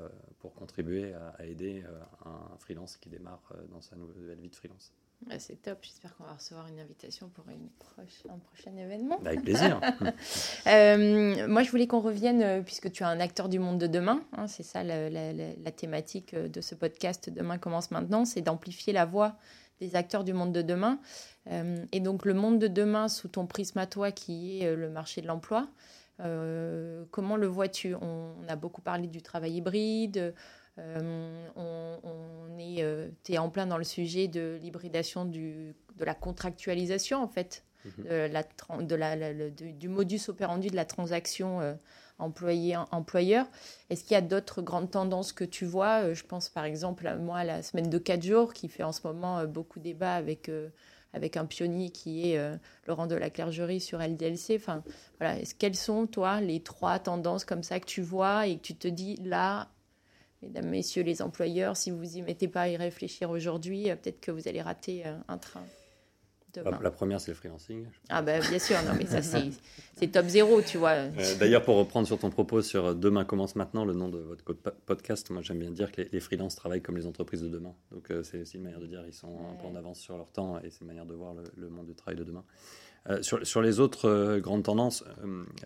contribuer à aider un freelance qui démarre dans sa nouvelle vie de freelance c'est top. J'espère qu'on va recevoir une invitation pour une un prochain événement. Bah, avec plaisir. [laughs] Euh, moi, je voulais qu'on revienne, euh, puisque tu es un acteur du monde de demain. Hein, c'est ça la, thématique euh, de ce podcast Demain commence maintenant c'est d'amplifier la voix des acteurs du monde de demain. et donc, le monde de demain, sous ton prisme à toi, qui est le marché de l'emploi, comment le vois-tu? On, a beaucoup parlé du travail hybride. On, on est, es en plein dans le sujet de l'hybridation de la contractualisation en fait, mhm. de la, du modus operandi de la transaction employé-employeur. Est-ce qu'il y a d'autres grandes tendances que tu vois? Euh, Je pense par exemple à moi la semaine de 4 jours qui fait en ce moment euh, beaucoup débat avec, euh, avec un pionnier qui est Laurent de la Clergerie sur LDLC. Enfin, voilà. Quelles sont, toi, les trois tendances comme ça que tu vois et que tu te dis là, mesdames, messieurs les employeurs, si vous y mettez pas à y réfléchir aujourd'hui, peut-être que vous allez rater un train la, première, c'est le freelancing. Ah ben bien sûr, non mais ça c'est top zéro, tu vois. Euh, d'ailleurs, pour reprendre sur ton propos sur euh, Demain commence maintenant, le nom de votre podcast, moi j'aime bien dire que les, les freelances travaillent comme les entreprises de demain. Donc euh, c'est aussi une manière de dire ils sont un peu en avance sur leur temps et c'est une manière de voir le, monde du travail de demain. sur, sur, les autres grandes tendances,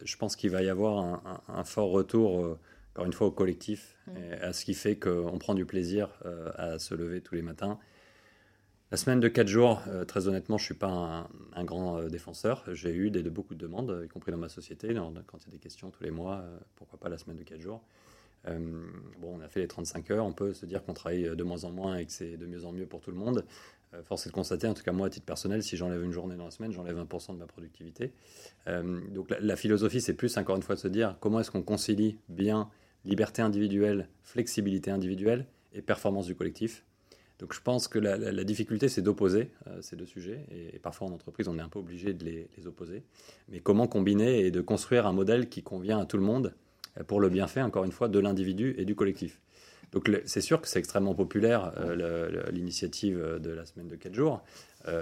je pense qu'il va y avoir un, un, fort retour, encore une fois, au collectif, mm. et à ce qui fait qu'on prend du plaisir à se lever tous les matins la semaine de 4 jours, euh, très honnêtement, je ne suis pas un, grand euh, défenseur. J'ai eu des, de, beaucoup de demandes, y compris dans ma société. quand il y a des questions tous les mois, euh, pourquoi pas la semaine de 4 jours Bon, on a fait les 35 heures. On peut se dire qu'on travaille de moins en moins et que c'est de mieux en mieux pour tout le monde. force est de constater, en tout cas moi à titre personnel, si j'enlève une journée dans la semaine, j'enlève 1% de ma productivité. donc la, la philosophie, c'est plus encore une fois de se dire comment est-ce qu'on concilie bien liberté individuelle, flexibilité individuelle et performance du collectif. Donc je pense que la, difficulté, c'est d'opposer euh, ces deux sujets. Et, parfois en entreprise, on est un peu obligé de les, opposer. Mais comment combiner et de construire un modèle qui convient à tout le monde euh, pour le bienfait, encore une fois, de l'individu et du collectif? Donc c'est sûr que c'est extrêmement populaire, euh, l'initiative de la semaine de 4 jours.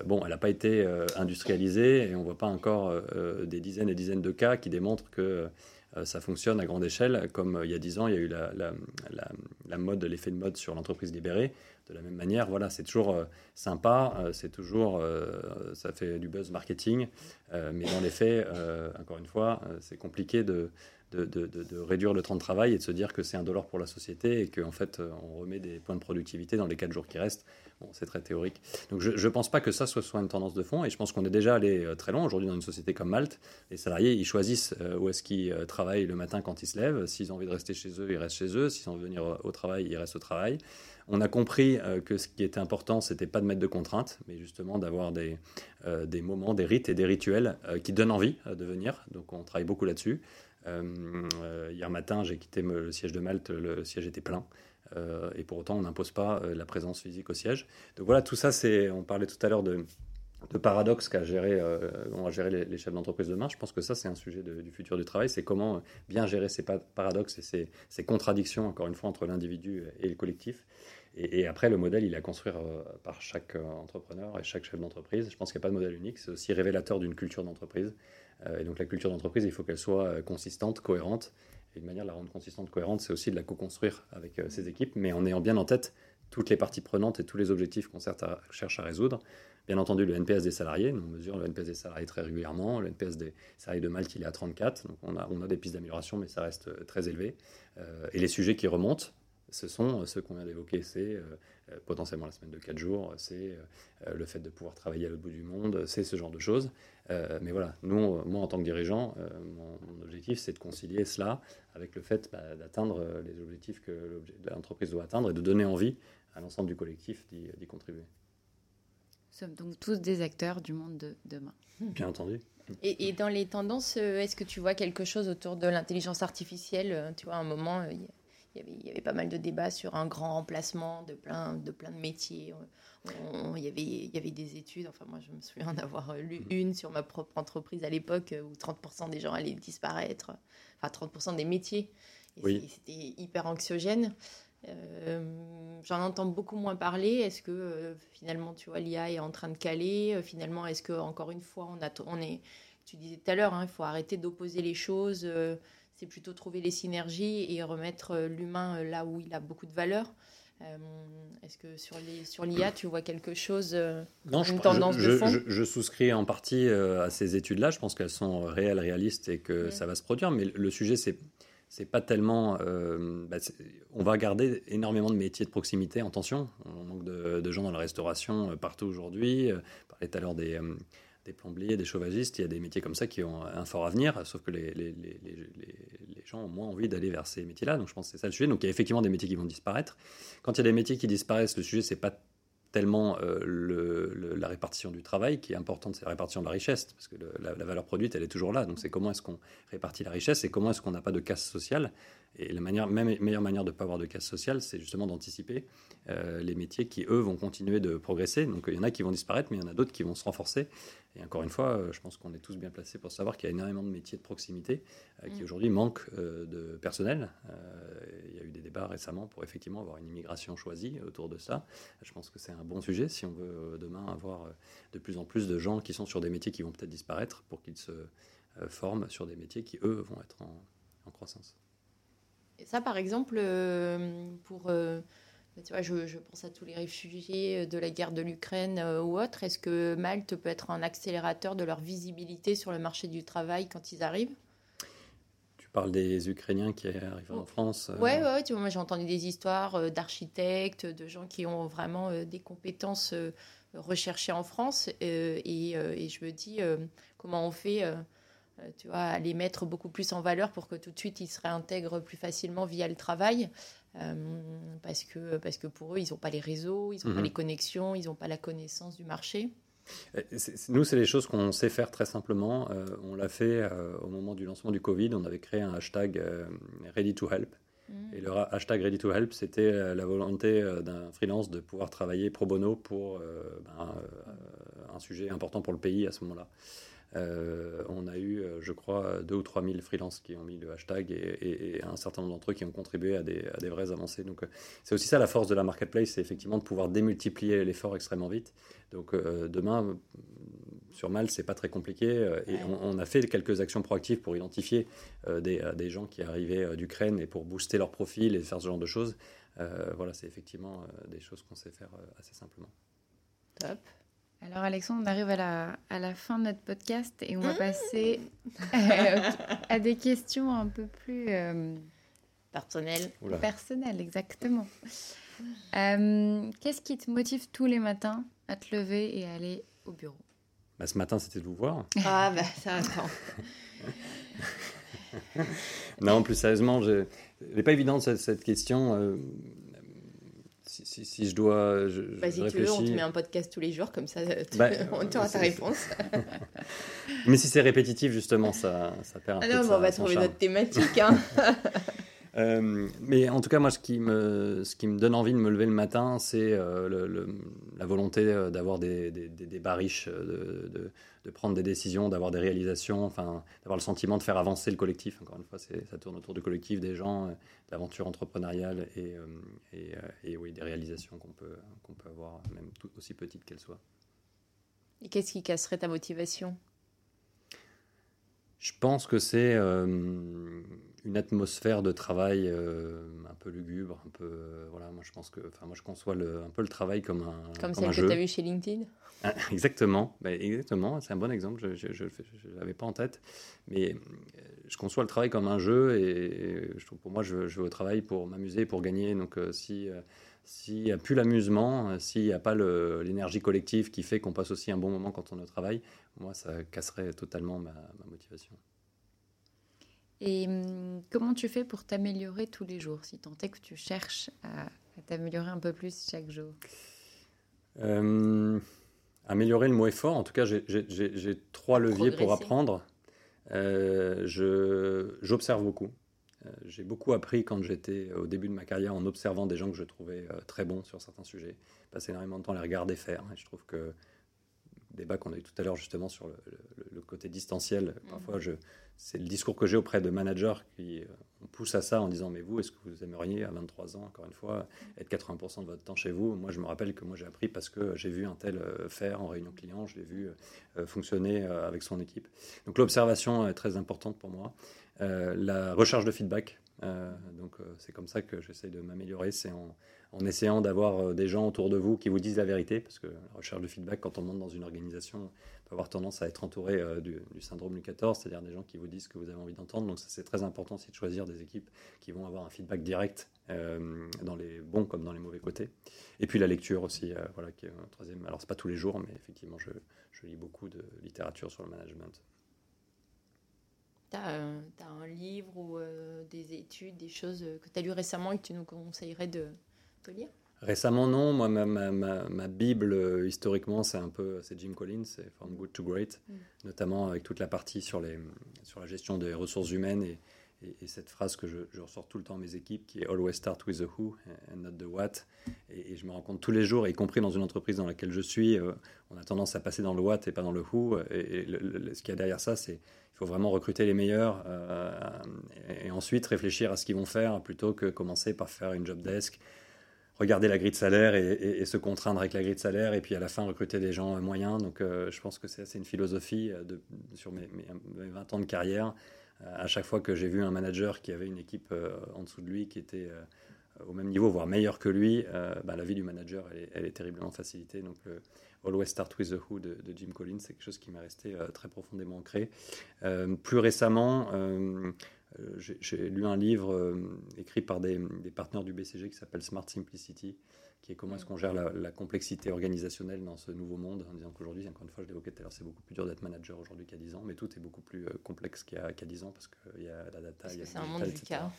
bon, elle n'a pas été industrialisée et on ne voit pas encore des dizaines et dizaines de cas qui démontrent que ça fonctionne à grande échelle, comme il y a 10 ans, il y a eu la, mode, l'effet de mode sur l'entreprise libérée de la même manière, voilà, c'est toujours euh, sympa, euh, c'est toujours, euh, ça fait du buzz marketing, mais dans les faits, encore une fois, c'est compliqué de, de, réduire le temps de travail et de se dire que c'est un dollar pour la société et qu'en fait, on remet des points de productivité dans les quatre jours qui restent. C'est très théorique. Donc, je ne pense pas que ça soit, une tendance de fond et je pense qu'on est déjà allé très loin. Aujourd'hui, dans une société comme Malte, les salariés, ils choisissent où est-ce qu'ils travaillent le matin quand ils se lèvent. S'ils ont envie de rester chez eux, ils restent chez eux. S'ils ont envie de venir au travail, ils restent au travail. On a compris euh, que ce qui était important, c'était pas de mettre de contraintes, mais justement d'avoir des, euh, moments, des rites et des rituels euh, qui donnent envie de venir. Donc on travaille beaucoup là-dessus. hier matin, j'ai quitté le siège de Malte, le siège était plein. Et pour autant, on n'impose pas la présence physique au siège. Donc voilà, tout ça, c'est. On parlait tout à l'heure de, de paradoxe qu'a géré, on va gérer les, chefs d'entreprise demain. Je pense que ça, c'est un sujet du futur du travail. C'est comment bien gérer ces paradoxes et ces, contradictions, encore une fois, entre l'individu et le collectif. Et, après, le modèle, il est à construire euh, par chaque euh, entrepreneur et chaque chef d'entreprise. Je pense qu'il n'y a pas de modèle unique. C'est aussi révélateur d'une culture d'entreprise. Euh, et donc, la culture d'entreprise, il faut qu'elle soit consistante, cohérente. Et une manière de la rendre consistante, cohérente, c'est aussi de la co-construire avec ses équipes, mais en ayant bien en tête toutes les parties prenantes et tous les objectifs qu'on cherche à résoudre. Bien entendu, le NPS des salariés, on mesure le NPS des salariés très régulièrement. Le NPS des salariés de Malte, il est à 34. Donc on a, on a des pistes d'amélioration, mais ça reste très élevé. et les sujets qui remontent, ce sont euh, ceux qu'on vient d'évoquer. C'est euh, euh, potentiellement la semaine de 4 jours, c'est le fait de pouvoir travailler à l'autre bout du monde, c'est ce genre de choses. mais voilà, nous, moi en tant que dirigeant, mon, objectif c'est de concilier cela avec le fait bah, d'atteindre les objectifs que l'entreprise doit atteindre et de donner envie à l'ensemble du collectif d'y contribuer. Nous sommes donc tous des acteurs du monde de demain. Bien entendu. Et, dans les tendances, est-ce que tu vois quelque chose autour de l'intelligence artificielle Tu vois, à un moment, il y, avait, pas mal de débats sur un grand remplacement de plein de, plein de métiers. il, y avait, il y avait des études, enfin moi je me souviens d'avoir lu mm-hmm. une sur ma propre entreprise à l'époque où 30% des gens allaient disparaître, enfin 30% des métiers. oui. C'était hyper anxiogène. Euh, j'en entends beaucoup moins parler. Est-ce que euh, finalement, tu vois, l'IA est en train de caler? Euh, Finalement, est-ce que encore une fois, on, a, on est, tu disais tout à l'heure, hein, il faut arrêter d'opposer les choses c'est plutôt trouver les synergies et remettre euh, l'humain euh, là où il a beaucoup de valeur. Euh, est-ce que sur l'IA, sur tu vois quelque chose, non, une tendance de fond? je, souscris en partie à ces études-là. Je pense qu'elles sont réelles, réalistes et que ça va se produire. Mais le sujet, c'est c'est pas tellement. Bah, on va garder énormément de métiers de proximité en tension. On manque de, gens dans la restauration partout aujourd'hui. On parlait tout à l'heure des, des plombiers, des chauvagistes. Il y a des métiers comme ça qui ont un fort avenir, sauf que les, les, les, les gens ont moins envie d'aller vers ces métiers-là. Donc je pense que c'est ça le sujet. Donc il y a effectivement des métiers qui vont disparaître. Quand il y a des métiers qui disparaissent, le sujet, c'est pas tellement euh, le, la répartition du travail qui est importante, c'est la répartition de la richesse, parce que la, la, valeur produite, elle est toujours là. Donc c'est comment est-ce qu'on répartit la richesse et comment est-ce qu'on n'a pas de casse sociale. Et la manière, même, meilleure manière de ne pas avoir de casse sociale, c'est justement d'anticiper euh, les métiers qui, eux, vont continuer de progresser. Donc il y en a qui vont disparaître, mais il y en a d'autres qui vont se renforcer. Et encore une fois, euh, je pense qu'on est tous bien placés pour savoir qu'il y a énormément de métiers de proximité euh, qui mm. aujourd'hui manquent de personnel. il y a eu des débats récemment pour effectivement avoir une immigration choisie autour de ça. Je pense que c'est un bon sujet si on veut demain avoir de plus en plus de gens qui sont sur des métiers qui vont peut-être disparaître pour qu'ils se forment sur des métiers qui, eux, vont être en, en croissance. Et ça, par exemple, pour bah, tu vois, je, pense à tous les réfugiés euh, de la guerre de l'Ukraine euh, ou autres. Est-ce que Malte peut être un accélérateur de leur visibilité sur le marché du travail quand ils arrivent? Tu parles des Ukrainiens qui arrivent en France Oui, euh, ouais, tu vois, moi j'ai entendu des histoires d'architectes, de gens qui ont vraiment des compétences recherchées en France. Et, et, je me dis, comment on fait tu vois, à les mettre beaucoup plus en valeur pour que tout de suite ils se réintègrent plus facilement via le travail. Euh, parce, que, parce que pour eux, ils n'ont pas les réseaux, ils n'ont pas mhm. les connexions, ils n'ont pas la connaissance du marché. Euh, nous, c'est des choses qu'on sait faire très simplement. Euh, on l'a fait au moment du lancement du Covid. On avait créé un hashtag Ready to Help. Mhm. Et le hashtag Ready to Help, c'était la volonté d'un freelance de pouvoir travailler pro bono pour ben, un sujet important pour le pays à ce moment-là. Euh, on a eu, euh, je crois, 2 ou 3 000 freelances qui ont mis le hashtag et, un certain nombre d'entre eux qui ont contribué à des, à des vraies avancées. Donc, euh, c'est aussi ça la force de la marketplace, c'est effectivement de pouvoir démultiplier l'effort extrêmement vite. Donc, demain, sur Mal, c'est pas très compliqué et on, a fait quelques actions proactives pour identifier des, des, gens qui arrivaient d'Ukraine et pour booster leur profil et faire ce genre de choses. voilà, c'est effectivement des choses qu'on sait faire assez simplement. Top. Alors Alexandre, on arrive à la, à la fin de notre podcast et on va mmh. passer [laughs] euh, à des questions un peu plus euh, personnelles. Personnelles, exactement. Euh, qu'est-ce qui te motive tous les matins à te lever et à aller au bureau? Bah, Ce matin, c'était de vous voir. [laughs] Ah, bah ça attend. [laughs] non, plus sérieusement, je... n'est pas évident cette, cette question si, je dois. Je, bah, si tu veux, on te met un podcast tous les jours, comme ça, bah, [laughs] on aura ta réponse. [laughs] Mais si c'est répétitif, justement, ça, ça perd un ah peu. Non, on va trouver notre thématique. Hein. [laughs] Euh, mais en tout cas, moi, ce qui, me, ce qui me donne envie de me lever le matin, c'est euh, la volonté euh, d'avoir des, des, des, débats riches, de, de, de, prendre des décisions, d'avoir des réalisations, enfin, d'avoir le sentiment de faire avancer le collectif. Encore une fois, ça tourne autour du collectif, des gens, d'aventure entrepreneuriale et, et, et, oui, des réalisations qu'on peut, qu'on peut avoir, même tout, aussi petites qu'elles soient. Et qu'est-ce qui casserait ta motivation? Je pense que c'est une atmosphère de travail euh, un peu lugubre, un peu euh, voilà. Moi, je pense que, enfin, moi, je conçois le, un peu le travail comme un comme, celle que tu as vu chez LinkedIn? Ah, [laughs] exactement, bah, exactement. C'est un bon exemple. Je ne l'avais pas en tête, mais euh, je conçois le travail comme un jeu et, je trouve pour moi, je, je, vais au travail pour m'amuser, pour gagner. Donc, si s'il n'y a plus l'amusement, s'il n'y a pas l'énergie collective qui fait qu'on passe aussi un bon moment quand on est au travail, moi, ça casserait totalement ma, ma motivation. Et hum, comment tu fais pour t'améliorer tous les jours, si tant est que tu cherches à, t'améliorer un peu plus chaque jour euh, Améliorer le mot effort, en tout cas, j'ai trois leviers pour apprendre. Euh, J'observe beaucoup. Euh, j'ai beaucoup appris quand j'étais au début de ma carrière en observant des gens que je trouvais euh, très bons sur certains sujets. Passer énormément de temps à les regarder faire. Et je trouve que débat qu'on a eu tout à l'heure justement sur le, côté distanciel. Mhm. Parfois, je, c'est le discours que j'ai auprès de managers qui euh, pousse à ça en disant mais vous, est-ce que vous aimeriez à 23 ans, encore une fois, être 80% de votre temps chez vous? Moi, je me rappelle que moi j'ai appris parce que j'ai vu un tel euh, faire en réunion client, je l'ai vu euh, fonctionner avec son équipe. Donc l'observation est très importante pour moi. la recherche de feedback. donc c'est comme ça que j'essaie de m'améliorer, c'est en, en, essayant d'avoir des gens autour de vous qui vous disent la vérité, parce que la recherche de feedback, quand on monte dans une organisation, peut avoir tendance à être entouré du, du, syndrome du 14, c'est-à-dire des gens qui vous disent ce que vous avez envie d'entendre. Donc c'est très important aussi de choisir des équipes qui vont avoir un feedback direct dans les bons comme dans les mauvais côtés. Et puis la lecture aussi, voilà, qui est un troisième. Alors c'est pas tous les jours, mais effectivement je, lis beaucoup de littérature sur le management. Tu un livre ou euh, des études, des choses que tu as lues récemment et que tu nous conseillerais de, lire Récemment, non. Moi, ma, ma, ma, Bible, euh, historiquement, c'est un peu c'est Jim Collins, c'est From Good to Great, mm. notamment avec toute la partie sur, les, sur la gestion des ressources humaines et, et, cette phrase que je, je, ressors tout le temps à mes équipes, qui est Always start with the who and not the what. Et, je me rends compte tous les jours, y compris dans une entreprise dans laquelle je suis, euh, on a tendance à passer dans le what et pas dans le who. Et, ce qu'il y a derrière ça, c'est il faut vraiment recruter les meilleurs euh, et, ensuite réfléchir à ce qu'ils vont faire plutôt que commencer par faire une job desk regarder la grille de salaire et, se contraindre avec la grille de salaire et puis à la fin recruter des gens moyens. Donc euh, je pense que c'est une philosophie de, sur mes, mes, 20 ans de carrière euh, à chaque fois que j'ai vu un manager qui avait une équipe euh, en dessous de lui qui était euh, au même niveau, voire meilleur que lui, bah, la vie du manager, elle est, terriblement facilitée. Donc, Always Start with the Who de, Jim Collins, c'est quelque chose qui m'est resté très profondément ancré. plus récemment, j'ai lu un livre écrit par des, des, partenaires du BCG qui s'appelle Smart Simplicity, qui est comment est-ce qu'on gère la, complexité organisationnelle dans ce nouveau monde, en disant qu'aujourd'hui, encore une fois, je l'évoquais tout à l'heure, c'est beaucoup plus dur d'être manager aujourd'hui a 10 ans, mais tout est beaucoup plus euh, complexe qu'il y, a 10 ans parce qu'il y a la data, il y a c'est un monde du cas.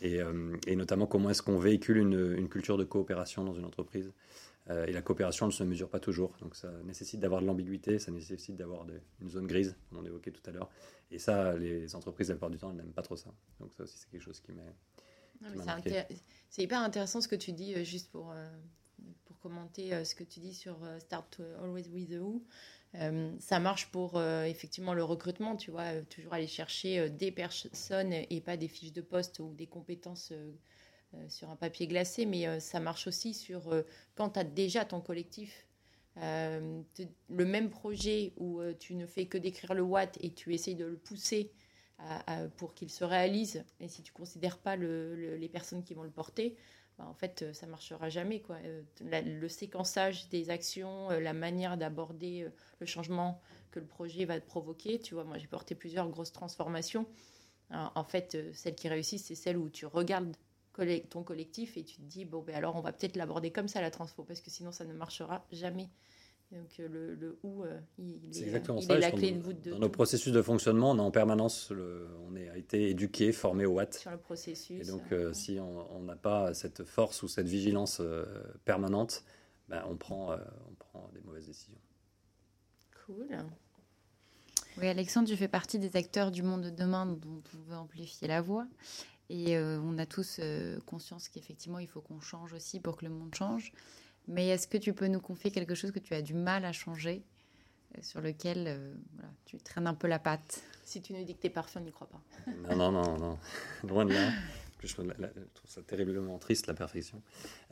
Et, euh, et, notamment, comment est-ce qu'on véhicule une, une, culture de coopération dans une entreprise euh, Et la coopération ne se mesure pas toujours, donc ça nécessite d'avoir de l'ambiguïté, ça nécessite d'avoir une zone grise, comme on évoquait tout à l'heure. Et ça, les entreprises, la plupart du temps, elles n'aiment pas trop ça. Donc ça aussi, c'est quelque chose qui m'est c'est hyper intéressant ce que tu dis, euh, juste pour, euh, pour commenter ce que tu dis sur Start Always with the Who. ça marche pour effectivement le recrutement, tu vois, toujours aller chercher des personnes et pas des fiches de poste ou des compétences sur un papier glacé, mais ça marche aussi sur quand tu as déjà ton collectif. le même projet où tu ne fais que décrire le what et tu essayes de le pousser pour qu'il se réalise. Et si tu considères pas les personnes qui vont le porter, bah, en fait, euh, ça marchera jamais. Quoi. Euh, le séquençage des actions, euh, la manière d'aborder le changement que le projet va provoquer. Tu vois, moi, j'ai porté plusieurs grosses transformations. en fait, celle qui réussit, c'est celle où tu regardes ton collectif et tu te dis, bon, ben alors on va peut-être l'aborder comme ça, la transfo, parce que sinon, ça ne marchera jamais. Donc euh, le, le où, euh, il, est, exactement il est la clé de voûte de Dans nos processus de fonctionnement, on a en permanence, le, on a été éduqué, formé au what. Sur le processus. Et donc, euh, si on n'a pas cette force ou cette vigilance permanente, ben, on, prend, on prend des mauvaises décisions. Cool. Oui, Alexandre, tu fais partie des acteurs du monde de demain dont on veut amplifier la voix. Et on a tous conscience qu'effectivement, il faut qu'on change aussi pour que le monde change. Mais est-ce que tu peux nous confier quelque chose que tu as du mal à changer, euh, sur lequel euh, tu traînes un peu la patte? Si tu nous dis que t'es parfait, on n'y croit pas. [laughs] non, non, non, non. [laughs] Loin de là. Je trouve, ça terriblement triste, la perfection.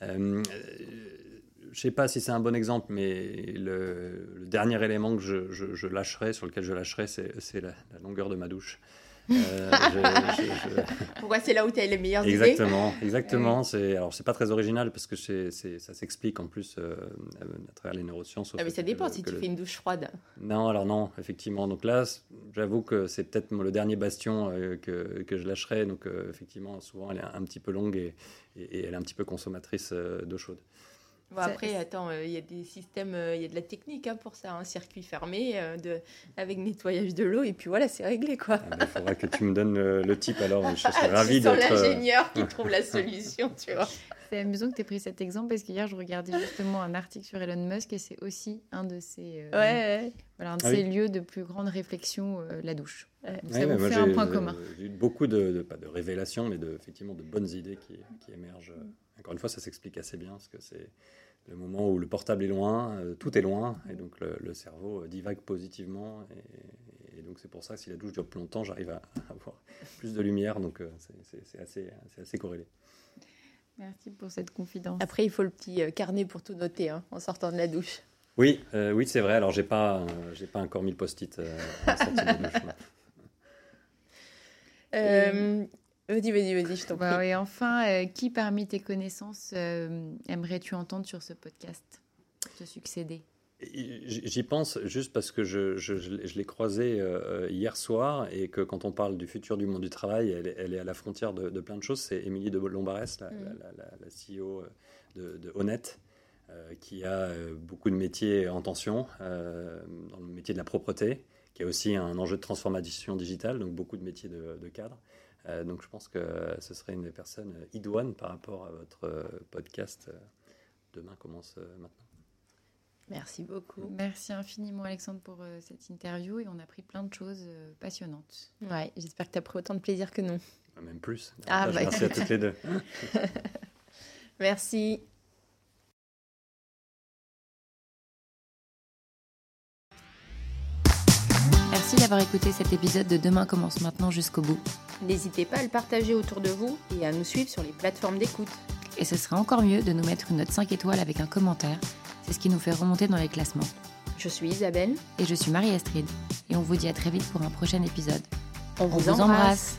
Euh, je ne sais pas si c'est un bon exemple, mais le, dernier élément que je, je, lâcherai, sur lequel je lâcherai, c'est la, la, longueur de ma douche. Euh, Pourquoi c'est là où tu as les meilleures exactement, idées Exactement. C'est alors c'est pas très original parce que c'est ça s'explique en plus euh, à travers les neurosciences. Ah, mais ça dépend si tu fais une douche froide. Non, alors non, effectivement. Donc là, j'avoue que c'est peut-être le dernier bastion euh, que, que, je lâcherai. Donc effectivement, souvent elle est un petit peu longue et, et elle est un petit peu consommatrice d'eau chaude. Bon, après, attends, euh, il y a des systèmes, euh, il y a de la technique hein, pour ça, un circuit fermé euh, de, avec nettoyage de l'eau, et puis voilà, c'est réglé quoi. Ah, il faudra que tu me donnes le, type alors, je serais [laughs] ravi d'être. l'ingénieur qui [laughs] trouve la solution, tu vois. C'est amusant que tu aies pris cet exemple parce qu'hier, je regardais justement un article sur Elon Musk et c'est aussi un de ces, ouais, Voilà, un de ah ces lieux de plus grande réflexion, la douche. ça vous fait un point commun. J'ai eu beaucoup de, pas de révélations, mais de, effectivement de bonnes idées qui, qui émergent. Encore une fois, ça s'explique assez bien parce que c'est le moment où le portable est loin, euh, tout est loin, et donc le, cerveau euh, divague positivement. Et, donc c'est pour ça que si la douche dure plus longtemps, j'arrive à, [laughs] avoir plus de lumière, donc euh, c'est assez, assez, corrélé. Merci pour cette confidence. Après, il faut le petit carnet pour tout noter hein, en sortant de la douche. Oui, oui, c'est vrai. Alors, j'ai pas, j'ai pas encore mis le post-it douche. [laughs] Vas-y, vas-y, vas-y, je t'en Bah prie. oui, enfin, euh, qui parmi tes connaissances euh, aimerais-tu entendre sur ce podcast te succéder? J'y pense juste parce que je, je- je l'ai- croisée euh, hier soir et que quand on parle du futur du monde du travail, elle, est- elle est à la frontière de, de plein de choses. C'est Émilie de Lombarès, la, Mm. la- la- la- la CEO de, de Honnête, euh, qui a euh, beaucoup de métiers en tension, euh, dans le métier de la propreté, qui a aussi un enjeu de transformation digitale, donc beaucoup de métiers de, de cadre. Euh, donc je pense que ce serait une des personnes idoines par rapport à votre euh, podcast. euh, Demain commence euh, maintenant. Merci beaucoup. Merci infiniment Alexandre pour euh, cette interview et on a appris plein de choses euh, passionnantes. Ouais, j'espère que tu as pris autant de plaisir que nous. Même plus. Ah, bah. Merci à toutes les deux. [laughs] [laughs] Merci. Merci d'avoir écouté cet épisode de Demain commence maintenant jusqu'au bout. N'hésitez pas à le partager autour de vous et à nous suivre sur les plateformes d'écoute. Et ce serait encore mieux de nous mettre une note 5 étoiles avec un commentaire. C'est ce qui nous fait remonter dans les classements. Je suis Isabelle. Et je suis Marie-Astrid. Et on vous dit à très vite pour un prochain épisode. On On vous embrasse.